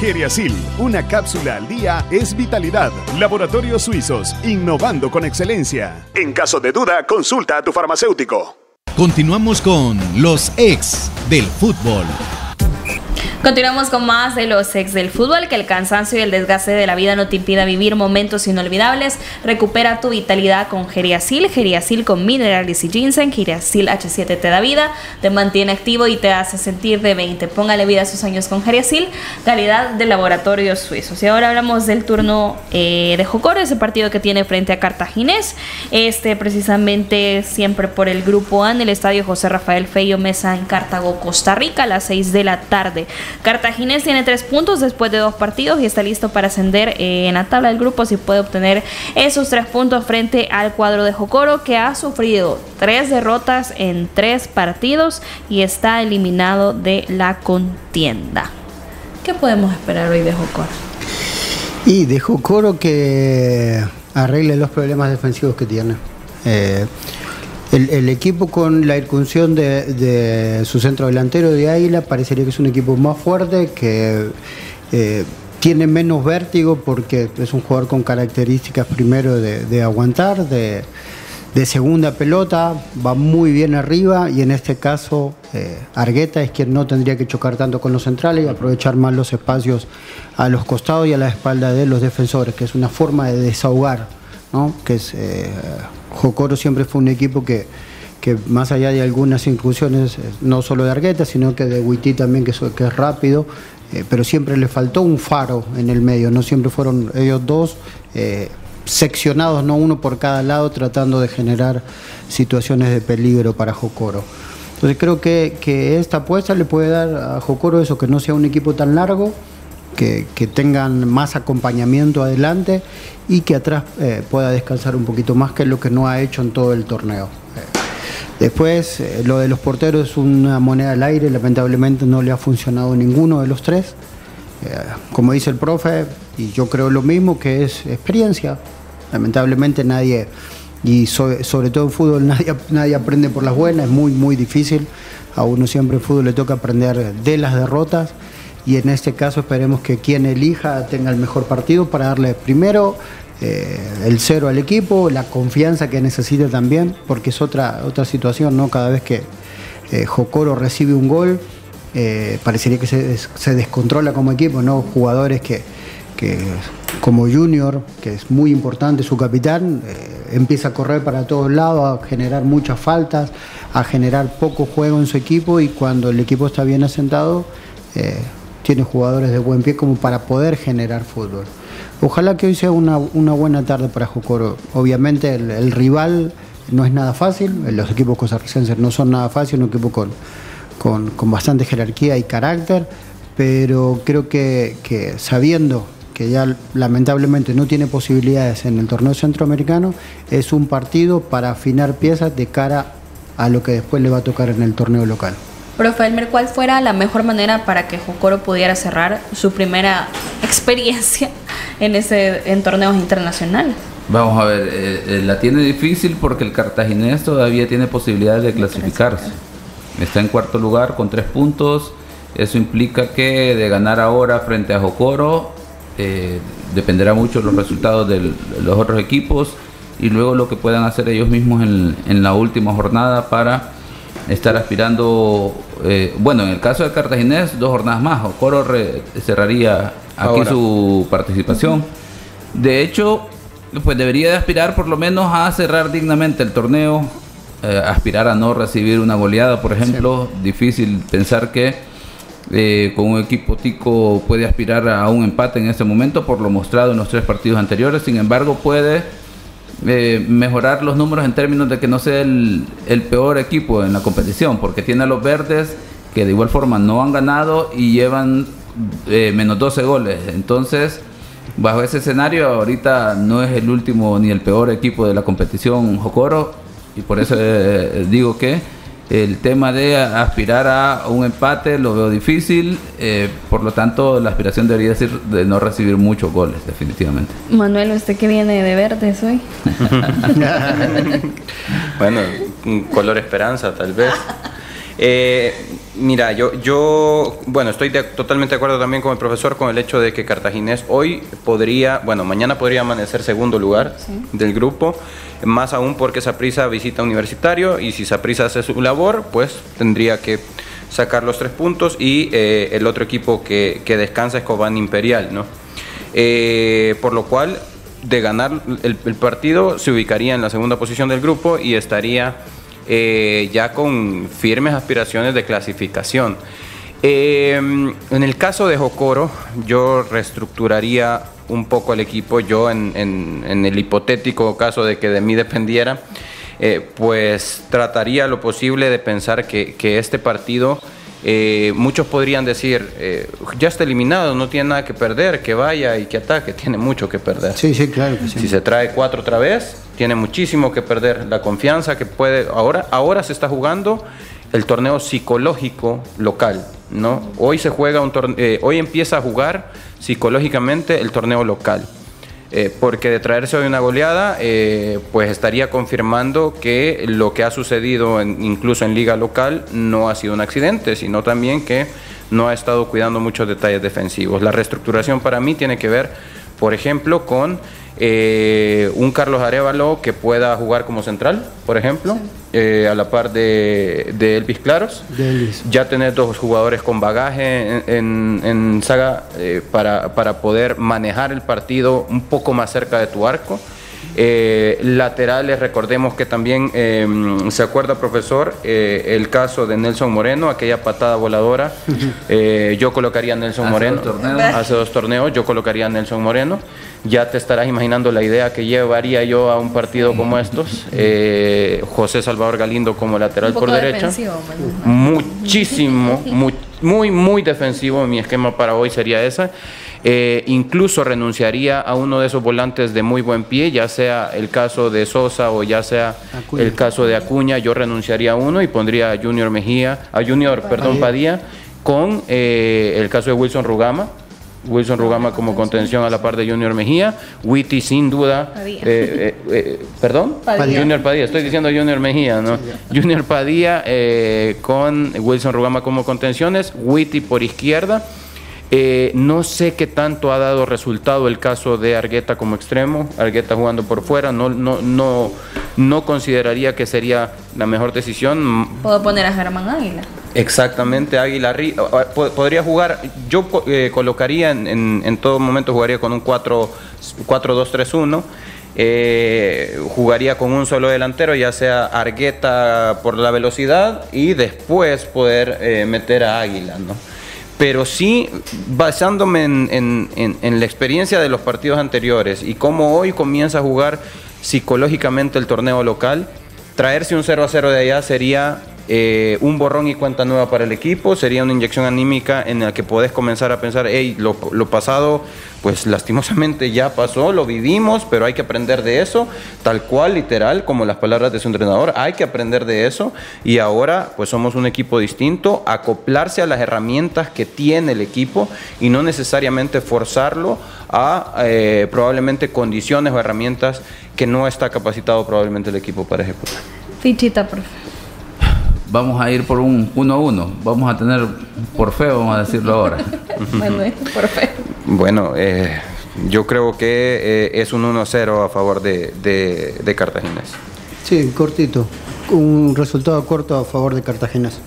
Geriasil, una cápsula al día es vitalidad. Laboratorios Suizos, innovando con excelencia. En caso de duda, consulta a tu farmacéutico. Continuamos con los ex del fútbol. Continuamos con más de los ex del fútbol, que el cansancio y el desgaste de la vida no te impida vivir momentos inolvidables. Recupera tu vitalidad con Geriasil, Geriasil con minerales y ginseng, Geriasil H7 te da vida, te mantiene activo y te hace sentir de 20. Póngale vida a sus años con Geriasil, calidad de laboratorios suizos. Y ahora hablamos del turno eh, de Jocoro, ese partido que tiene frente a Cartaginés. Este precisamente siempre por el grupo A en el estadio José Rafael Feyo Mesa en Cartago, Costa Rica, a las 6 de la tarde. Cartaginés tiene tres puntos después de dos partidos y está listo para ascender eh, en la tabla del grupo si puede obtener esos tres puntos frente al cuadro de Jocoro que ha sufrido tres derrotas en tres partidos y está eliminado de la contienda. ¿Qué podemos esperar hoy de Jocoro? Y de Jocoro que arregle los problemas defensivos que tiene. Eh, el, equipo con la incursión de, su centro delantero de Águila parecería que es un equipo más fuerte, que eh, tiene menos vértigo porque es un jugador con características primero de, aguantar, de, segunda pelota, va muy bien arriba y en este caso eh, Argueta es quien no tendría que chocar tanto con los centrales y aprovechar más los espacios a los costados y a la espalda de los defensores, que es una forma de desahogar, ¿no? que es eh, Jocoro siempre fue un equipo que, más allá de algunas inclusiones, eh, no solo de Argueta, sino que de Huití también, que, es rápido, eh, pero siempre le faltó un faro en el medio, no siempre fueron ellos dos eh, seccionados, no uno por cada lado, tratando de generar situaciones de peligro para Jocoro. Entonces creo que, que esta apuesta le puede dar a Jocoro eso, que no sea un equipo tan largo, que, tengan más acompañamiento adelante y que atrás eh, pueda descansar un poquito más que lo que no ha hecho en todo el torneo. Eh, después, eh, lo de los porteros es una moneda al aire, lamentablemente no le ha funcionado ninguno de los tres. como dice el profe, y yo creo lo mismo, que es experiencia. Lamentablemente nadie, y sobre, todo en fútbol, nadie, nadie aprende por las buenas, es muy, muy difícil. A uno siempre en fútbol le toca aprender de las derrotas y en este caso esperemos que quien elija tenga el mejor partido para darle primero eh, el cero al equipo, la confianza que necesita también, porque es otra, otra situación, ¿no? Cada vez que eh, Jocoro recibe un gol, eh, parecería que se, descontrola como equipo, ¿no? Jugadores que, como Junior, que es muy importante su capitán, empieza a correr para todos lados, a generar muchas faltas, a generar poco juego en su equipo y cuando el equipo está bien asentado, tiene jugadores de buen pie como para poder generar fútbol. Ojalá que hoy sea una, buena tarde para Jocoro. Obviamente el, rival no es nada fácil, los equipos costarricenses no son nada fáciles, un equipo con, con, bastante jerarquía y carácter, pero creo que sabiendo que ya lamentablemente no tiene posibilidades en el torneo centroamericano, es un partido para afinar piezas de cara a lo que después le va a tocar en el torneo local. Profe Elmer, ¿cuál fuera la mejor manera para que Jocoro pudiera cerrar su primera experiencia en ese en torneos internacionales? Vamos a ver, eh, eh, la tiene difícil porque el cartaginés todavía tiene posibilidades de clasificarse. Está en cuarto lugar con tres puntos. Eso implica que de ganar ahora frente a Jocoro eh, dependerá mucho de los resultados de los otros equipos y luego lo que puedan hacer ellos mismos en, en la última jornada para estar aspirando, eh, bueno, en el caso de Cartaginés, dos jornadas más. Ocoro cerraría aquí su participación. De hecho, pues debería de aspirar por lo menos a cerrar dignamente el torneo, eh, aspirar a no recibir una goleada, por ejemplo. Difícil pensar que Eh, con un equipo tico puede aspirar a un empate en este momento por lo mostrado en los tres partidos anteriores. Sin embargo, puede eh, mejorar los números en términos de que no sea el, el, peor equipo en la competición, porque tiene a los verdes que de igual forma no han ganado y llevan eh, menos 12 goles. Entonces, bajo ese escenario, ahorita no es el último ni el peor equipo de la competición Jocoro, y por eso eh, digo que el tema de aspirar a un empate lo veo difícil, eh, por lo tanto la aspiración debería ser de no recibir muchos goles, definitivamente. Manuel, ¿usted qué viene de verdes hoy? bueno, color esperanza tal vez. Eh, mira, yo, yo, bueno, estoy totalmente de acuerdo también con el profesor con el hecho de que Cartaginés hoy podría, bueno, mañana podría amanecer segundo lugar del grupo, más aún porque Saprisa visita Universitario y si Saprisa hace su labor, pues tendría que sacar los tres puntos y eh, el otro equipo que, descansa es Cobán Imperial, ¿no? Eh, por lo cual, de ganar el partido, se ubicaría en la segunda posición del grupo y estaría eh, ya con firmes aspiraciones de clasificación. Eh, en el caso de Jocoro, yo reestructuraría un poco el equipo, yo en, el hipotético caso de que de mí dependiera, eh, pues trataría lo posible de pensar que, este partido, muchos podrían decir, ya está eliminado, no tiene nada que perder, que vaya y que ataque, tiene mucho que perder. Sí, sí, claro que sí. Si se trae cuatro otra vez, tiene muchísimo que perder. La confianza que puede. Ahora, ahora se está jugando el torneo psicológico local. ¿no? Hoy se juega un torneo, eh, hoy empieza a jugar psicológicamente el torneo local. Eh, porque de traerse hoy una goleada, eh, pues estaría confirmando que lo que ha sucedido incluso en liga local no ha sido un accidente, sino también que no ha estado cuidando muchos detalles defensivos. La reestructuración para mí tiene que ver, por ejemplo, con eh, un Carlos Arevalo que pueda jugar como central, por ejemplo, eh, a la par de, Elvis Claros. Ya tener dos jugadores con bagaje en, saga eh, para, para poder manejar el partido un poco más cerca de tu arco. Eh, laterales, recordemos que también em, se acuerda, profesor, eh, el caso de Nelson Moreno, aquella patada voladora. Eh, yo colocaría a Nelson Moreno. hace dos torneos, yo colocaría a Nelson Moreno. Ya te estarás imaginando la idea que llevaría yo a un partido como estos. José Salvador Galindo como lateral por derecha. Muchísimo, muy, muy, muy defensivo. Mi esquema para hoy sería esa. Eh, incluso renunciaría a uno de esos volantes de muy buen pie, ya sea el caso de Sosa o ya sea el caso de Acuña, yo renunciaría a uno y pondría a Junior Mejía, a Junior, perdón, Padilla, con eh, el caso de Wilson Rugama. Wilson Rugama como contención a la par de Junior Mejía, Witty sin duda, eh, perdón, Junior Padilla, estoy diciendo Junior Mejía, ¿no? Junior Padilla con Wilson Rugama como contenciones, Witty por izquierda, eh, no sé qué tanto ha dado resultado el caso de Argueta como extremo, Argueta jugando por fuera, no, no, no, no consideraría que sería la mejor decisión. Puedo poner a Germán Águila. Exactamente, Águila podría jugar, yo eh, colocaría en, en, todo momento jugaría con un 4-2-3-1. Eh, jugaría con un solo delantero, ya sea Argueta por la velocidad y después poder meter a Águila, ¿no? Pero sí basándome en, la experiencia de los partidos anteriores y cómo hoy comienza a jugar psicológicamente el torneo local, traerse un 0 a 0 de allá sería eh, un borrón y cuenta nueva para el equipo, sería una inyección anímica en la que podés comenzar a pensar, hey, lo, pasado, pues lastimosamente ya pasó, lo vivimos, pero hay que aprender de eso, tal cual, literal, como las palabras de su entrenador, hay que aprender de eso y ahora pues somos un equipo distinto, acoplarse a las herramientas que tiene el equipo y no necesariamente forzarlo a eh, probablemente condiciones o herramientas que no está capacitado probablemente el equipo para ejecutar. Fichita, profe vamos a ir por un 1-1. Vamos a tener por feo, vamos a decirlo ahora. bueno, por feo. Bueno, eh, yo creo que eh, es un 1-0 a favor de, de, Cartaginés. Sí, cortito. Un resultado corto a favor de Cartaginés.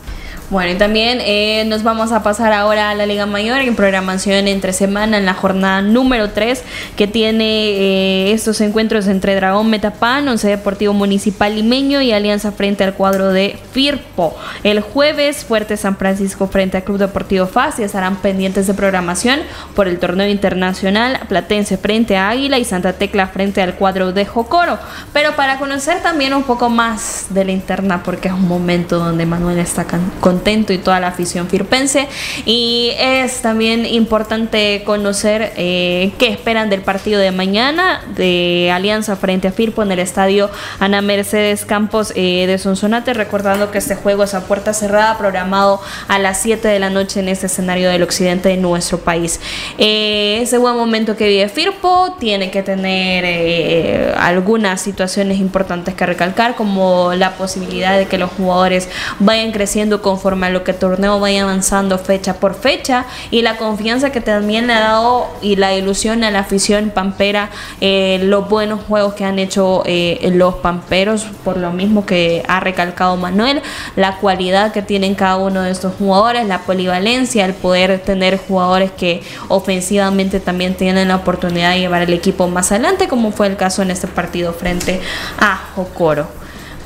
Bueno, y también eh, nos vamos a pasar ahora a la Liga Mayor en programación entre semana en la jornada número 3 que tiene eh, estos encuentros entre Dragón Metapan, Once Deportivo Municipal Limeño y Alianza frente al cuadro de Firpo. El jueves, Fuerte San Francisco frente al Club Deportivo FAS y estarán pendientes de programación por el torneo internacional Platense frente a Águila y Santa Tecla frente al cuadro de Jocoro. Pero para conocer también un poco más de la interna, porque es un momento donde Manuel está con y toda la afición firpense. Y es también importante conocer eh, qué esperan del partido de mañana de Alianza frente a Firpo en el estadio Ana Mercedes Campos eh, de Sonsonate, recordando que este juego es a puerta cerrada, programado a las 7 de la noche en este escenario del occidente de nuestro país. Eh, ese buen momento que vive Firpo tiene que tener algunas situaciones importantes que recalcar, como la posibilidad de que los jugadores vayan creciendo conforme a lo que el torneo vaya avanzando fecha por fecha y la confianza que también le ha dado y la ilusión a la afición pampera eh, los buenos juegos que han hecho eh, los pamperos por lo mismo que ha recalcado Manuel la cualidad que tienen cada uno de estos jugadores la polivalencia el poder tener jugadores que ofensivamente también tienen la oportunidad de llevar el equipo más adelante como fue el caso en este partido frente a Jocoro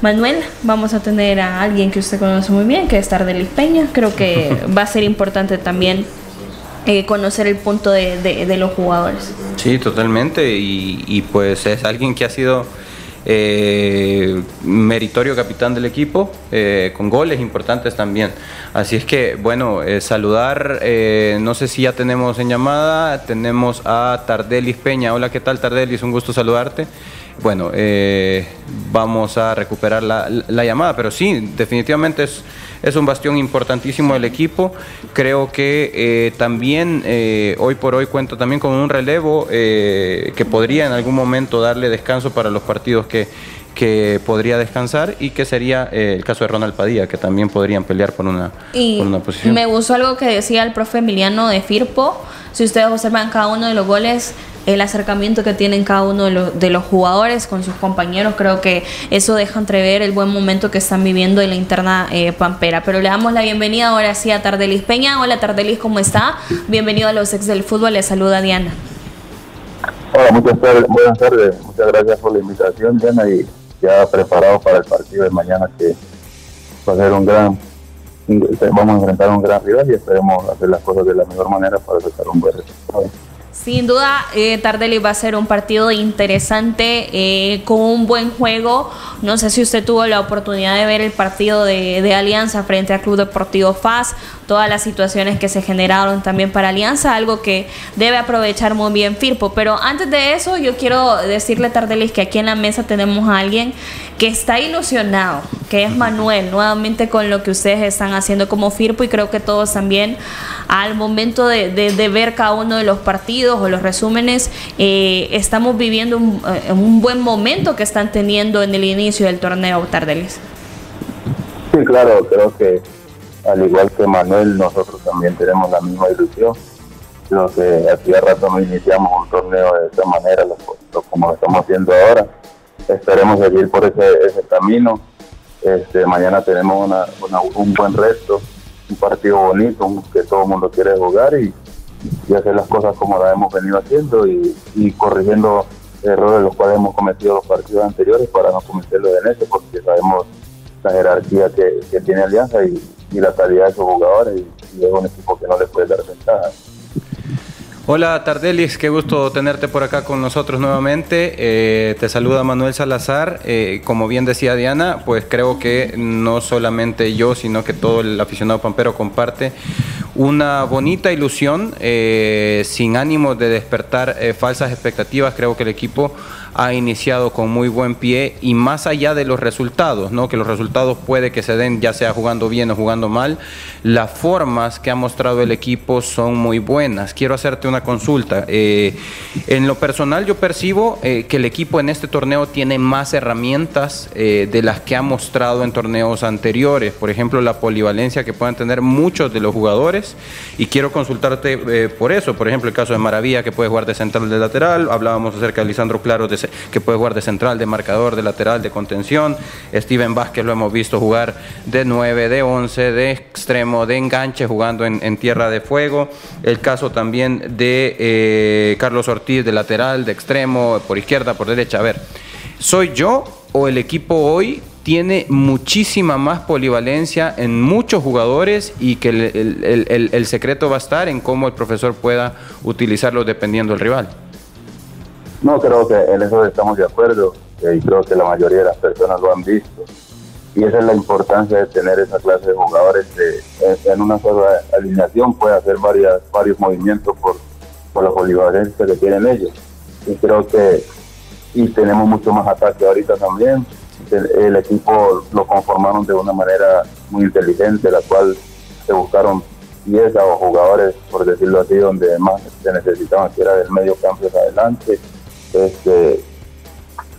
Manuel, vamos a tener a alguien que usted conoce muy bien, que es Tardelis Peña. Creo que va a ser importante también eh, conocer el punto de, los jugadores. Sí, totalmente. Y, pues es alguien que ha sido eh, meritorio capitán del equipo, eh, con goles importantes también. Así es que, bueno, saludar, no sé si ya tenemos en llamada, tenemos a Tardelis Peña. Hola, ¿qué tal Tardelis? Un gusto saludarte bueno, eh, vamos a recuperar la, llamada, pero sí, definitivamente es, es, un bastión importantísimo del equipo. Creo que eh, también eh, hoy por hoy cuento también con un relevo que podría en algún momento darle descanso para los partidos que, que podría descansar y que sería el caso de Ronald Padilla, que también podrían pelear por una, por una posición. Me gustó algo que decía el profe Emiliano de Firpo. Si ustedes observan cada uno de los goles, el acercamiento que tienen cada uno de los, jugadores con sus compañeros. Creo que eso deja entrever el buen momento que están viviendo en la interna eh, Pampera. Pero le damos la bienvenida ahora sí a Tardelis Peña. Hola Tardelis, ¿cómo está? Bienvenido a los ex del fútbol. Le saluda Diana. Hola, muchas buenas tardes. Muchas gracias por la invitación, Diana, y ya preparado para el partido de mañana que va a ser un gran vamos a enfrentar un gran rival y esperemos hacer las cosas de la mejor manera para sacar un buen resultado. Sin duda, eh, Tardelli va a ser un partido interesante, eh, con un buen juego. No sé si usted tuvo la oportunidad de ver el partido de, Alianza frente al Club Deportivo FAS, todas las situaciones que se generaron también para Alianza, algo que debe aprovechar muy bien Firpo. Pero antes de eso, yo quiero decirle, Tardelli, que aquí en la mesa tenemos a alguien que está ilusionado, que es Manuel, nuevamente con lo que ustedes están haciendo como Firpo y creo que todos también al momento de, ver cada uno de los partidos o los resúmenes, eh, estamos viviendo eh, un, buen momento que están teniendo en el inicio del torneo Tardelis. Sí, claro, creo que al igual que Manuel, nosotros también tenemos la misma ilusión. Lo que hacía rato no iniciamos un torneo de esta manera, como lo estamos haciendo ahora esperemos seguir por ese, ese camino. Este, mañana tenemos un buen reto, un partido bonito, que todo el mundo quiere jugar y, hacer las cosas como las hemos venido haciendo y, corrigiendo errores los cuales hemos cometido los partidos anteriores para no cometerlos en este, porque sabemos la jerarquía que, tiene Alianza y, la calidad de sus jugadores y, y, es un equipo que no le puede dar ventaja. Hola Tardelis, qué gusto tenerte por acá con nosotros nuevamente. Eh, te saluda Manuel Salazar. Eh, como bien decía Diana, pues creo que no solamente yo, sino que todo el aficionado pampero comparte una bonita ilusión, eh, sin ánimo de despertar falsas expectativas. Creo que el equipo ha iniciado con muy buen pie y más allá de los resultados, ¿no? que los resultados puede que se den ya sea jugando bien o jugando mal, las formas que ha mostrado el equipo son muy buenas. Quiero hacerte una consulta. Eh, en lo personal yo percibo eh, que el equipo en este torneo tiene más herramientas eh, de las que ha mostrado en torneos anteriores. Por ejemplo, la polivalencia que puedan tener muchos de los jugadores y quiero consultarte por eso. Por ejemplo, el caso de Maravilla, que puede jugar de central de lateral. Hablábamos acerca de Lisandro Claro, que puede jugar de central, de marcador, de lateral, de contención. Steven Vázquez lo hemos visto jugar de 9, de 11, de extremo, de enganche, jugando en, tierra de fuego. El caso también de eh, Carlos Ortiz, de lateral, de extremo, por izquierda, por derecha. A ver, ¿soy yo o el equipo hoy tiene muchísima más polivalencia en muchos jugadores y que el, secreto va a estar en cómo el profesor pueda utilizarlo dependiendo del rival. No, creo que en eso estamos de acuerdo y creo que la mayoría de las personas lo han visto. Y esa es la importancia de tener esa clase de jugadores que en una sola alineación puede hacer varias, varios movimientos por, por la polivalencia que tienen ellos. Y creo que y tenemos mucho más ataque ahorita también el, equipo lo conformaron de una manera muy inteligente, la cual se buscaron piezas o jugadores, por decirlo así, donde más se necesitaban, que era del medio campo hacia adelante. Este,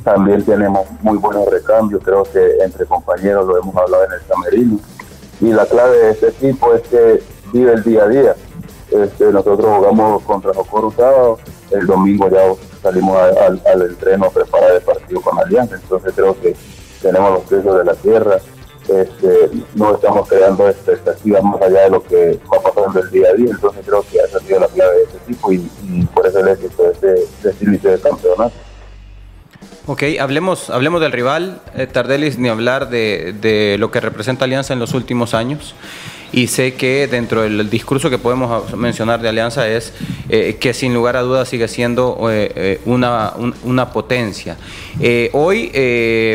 también tenemos muy buenos recambios, creo que entre compañeros lo hemos hablado en el camerino. Y la clave de este equipo es que vive el día a día. Este, nosotros jugamos contra Jocoro sábado, el domingo ya salimos al, al entreno a preparar el partido con Alianza, entonces creo que tenemos los precios de la tierra, este, no estamos creando expectativas más allá de lo que va pasando el día a día, entonces creo que ha sido la clave de este tipo y, por eso el éxito este, de este inicio de campeonato. Ok, hablemos, hablemos del rival, eh, Tardelis, ni hablar de, de, lo que representa Alianza en los últimos años y sé que dentro del discurso que podemos mencionar de Alianza es eh, que sin lugar a dudas sigue siendo eh, eh, una, una, potencia. hoy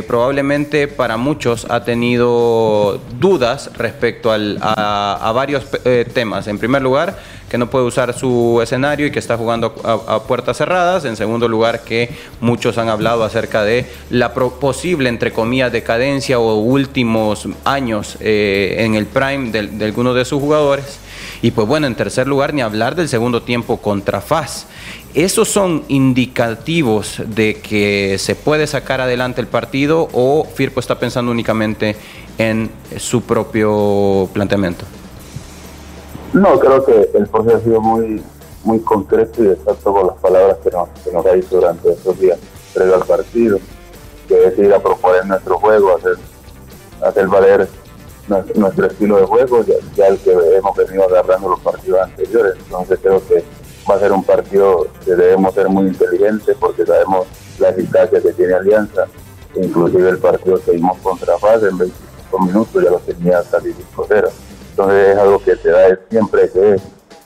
probablemente para muchos ha tenido dudas respecto al, a, varios temas. En primer lugar, que no puede usar su escenario y que está jugando a, puertas cerradas. En segundo lugar, que muchos han hablado acerca de la posible, entre comillas, decadencia o últimos años en el prime del algunos de sus jugadores. Y pues bueno, en tercer lugar, ni hablar del segundo tiempo contra FAS. ¿Esos son indicativos de que se puede sacar adelante el partido o Firpo está pensando únicamente en su propio planteamiento? No, creo que el proceso ha sido muy, muy concreto y exacto con las palabras que nos, que nos ha dicho durante estos días previo al partido, que es ir a proponer nuestro juego, hacer, hacer valer nuestro estilo de juego, ya, el que hemos venido agarrando los partidos anteriores. Entonces creo que va a ser un partido que debemos ser muy inteligentes porque sabemos la eficacia que tiene Alianza. Inclusive el partido que vimos contra Paz en 25 minutos ya lo tenía casi 5-0. Entonces es algo que te da siempre que,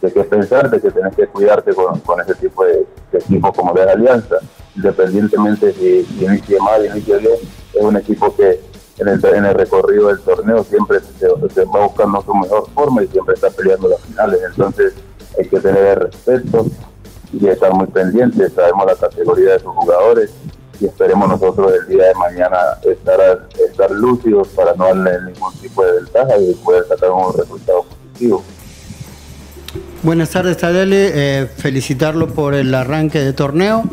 que, que pensar, de que tienes que cuidarte con, ese tipo de, equipo como de Alianza. Independientemente si, si inicie mal, inicie bien, es un equipo que en el, el recorrido del torneo siempre se, va buscando su mejor forma y siempre está peleando las finales. Entonces hay que tener respeto y estar muy pendientes. Sabemos la categoría de sus jugadores y esperemos nosotros el día de mañana estar, estar lúcidos para no darle ningún tipo de ventaja y poder sacar un resultado positivo. Buenas tardes, Tadele. Eh, felicitarlo por el arranque de torneo.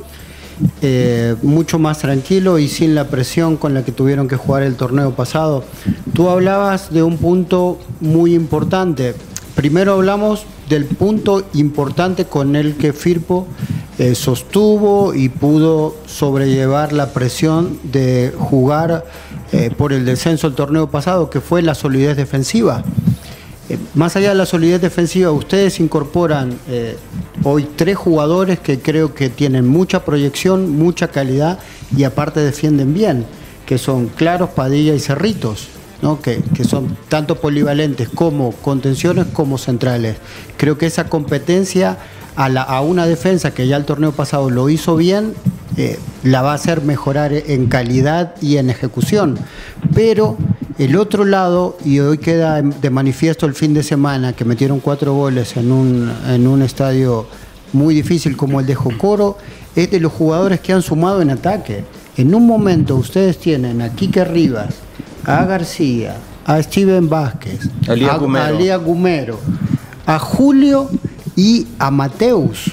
Eh, mucho más tranquilo y sin la presión con la que tuvieron que jugar el torneo pasado. Tú hablabas de un punto muy importante. Primero hablamos del punto importante con el que Firpo eh, sostuvo y pudo sobrellevar la presión de jugar eh, por el descenso del torneo pasado, que fue la solidez defensiva. Eh, más allá de la solidez defensiva, ustedes incorporan hoy tres jugadores que creo que tienen mucha proyección, mucha calidad y aparte defienden bien, que son Claros, Padilla y Cerritos. ¿No? Que, son tanto polivalentes como contenciones como centrales. Creo que esa competencia a, una defensa que ya el torneo pasado lo hizo bien, eh, la va a hacer mejorar en calidad y en ejecución. Pero el otro lado, y hoy queda de manifiesto el fin de semana, que metieron cuatro goles en un, en un estadio muy difícil como el de Jocoro, es de los jugadores que han sumado en ataque. En un momento ustedes tienen a Quique Rivas, a García, a Steven Vázquez, a, Lía Gumero, a Julio y a Mateus.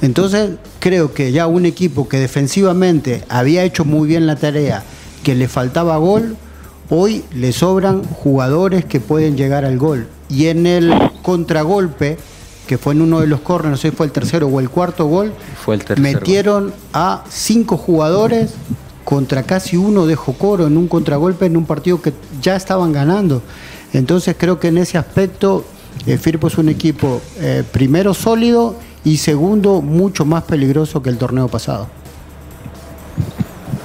Entonces creo que ya un equipo que defensivamente había hecho muy bien la tarea, que le faltaba gol, Hoy le sobran jugadores que pueden llegar al gol. Y en el contragolpe, que fue en uno de los corners, no sé si fue el tercero o el cuarto gol, fue el tercero. metieron a cinco jugadores contra casi uno de Jocoro en un contragolpe en un partido que ya estaban ganando. Entonces creo que en ese aspecto eh, Firpo es un equipo eh, primero sólido y segundo mucho más peligroso que el torneo pasado.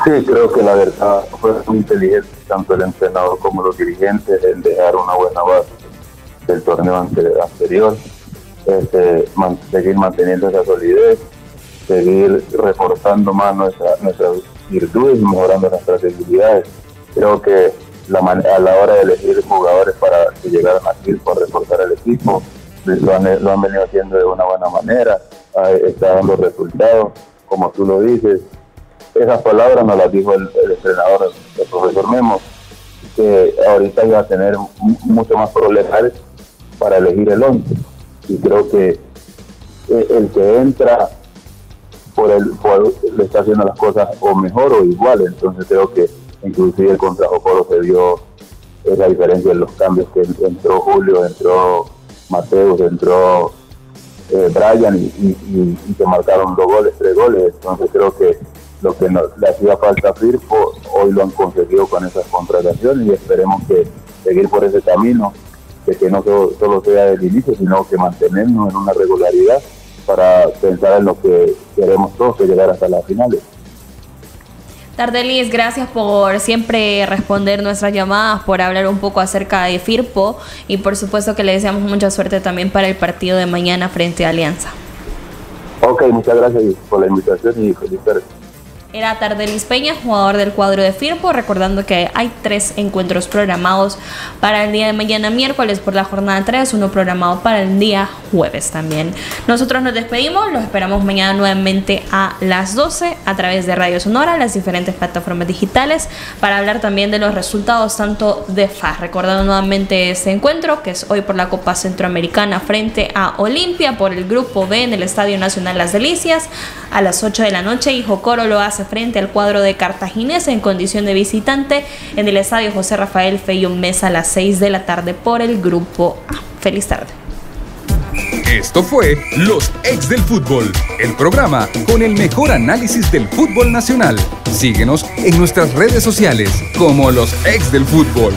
Sí, creo que la verdad fue muy inteligente tanto el entrenador como los dirigentes en dejar una buena base del torneo anterior, este, seguir manteniendo esa solidez, seguir reforzando más nuestra, virtudes mejorando nuestras debilidades. Creo que la a la hora de elegir jugadores para que llegaran aquí por reforzar el equipo, lo han, lo han venido haciendo de una buena manera, está dando resultados, como tú lo dices. Esas palabras nos las dijo el, entrenador, el profesor Memo, que ahorita iba a tener mucho más problemas para elegir el 11. Y creo que eh, el que entra por el le está haciendo las cosas o mejor o igual. Entonces creo que inclusive contra Jocoro se vio esa diferencia en los cambios que entró Julio, entró Mateus, entró eh, Brian y, que marcaron dos goles, tres goles. Entonces creo que lo que nos, le hacía falta a Firpo, hoy lo han conseguido con esas contrataciones y esperemos que seguir por ese camino, de que no solo, sea el inicio, sino que mantenernos en una regularidad para pensar en lo que queremos todos, llegar hasta las finales. Tardelis, gracias por siempre responder nuestras llamadas, por hablar un poco acerca de Firpo y por supuesto que le deseamos mucha suerte también para el partido de mañana frente a Alianza. Ok, muchas gracias por la invitación y feliz tarde. Era Tardelis Peña, jugador del cuadro de Firpo, recordando que hay tres encuentros programados para el día de mañana miércoles por la jornada 3, uno programado para el día jueves también. Nosotros nos despedimos, los esperamos mañana nuevamente a las 12 a través de Radio Sonora, las diferentes plataformas digitales, para hablar también de los resultados tanto de FAS. Recordando nuevamente ese encuentro que es hoy por la Copa Centroamericana frente a Olimpia por el Grupo B en el Estadio Nacional Las Delicias a las 8 de la noche y Jocoro lo frente al cuadro de Cartaginés en condición de visitante en el estadio José Rafael Feyón Mesa a las 6 de la tarde por el grupo A. Feliz tarde. Esto fue Los Ex del Fútbol, el programa con el mejor análisis del fútbol nacional. Síguenos en nuestras redes sociales como Los Ex del Fútbol.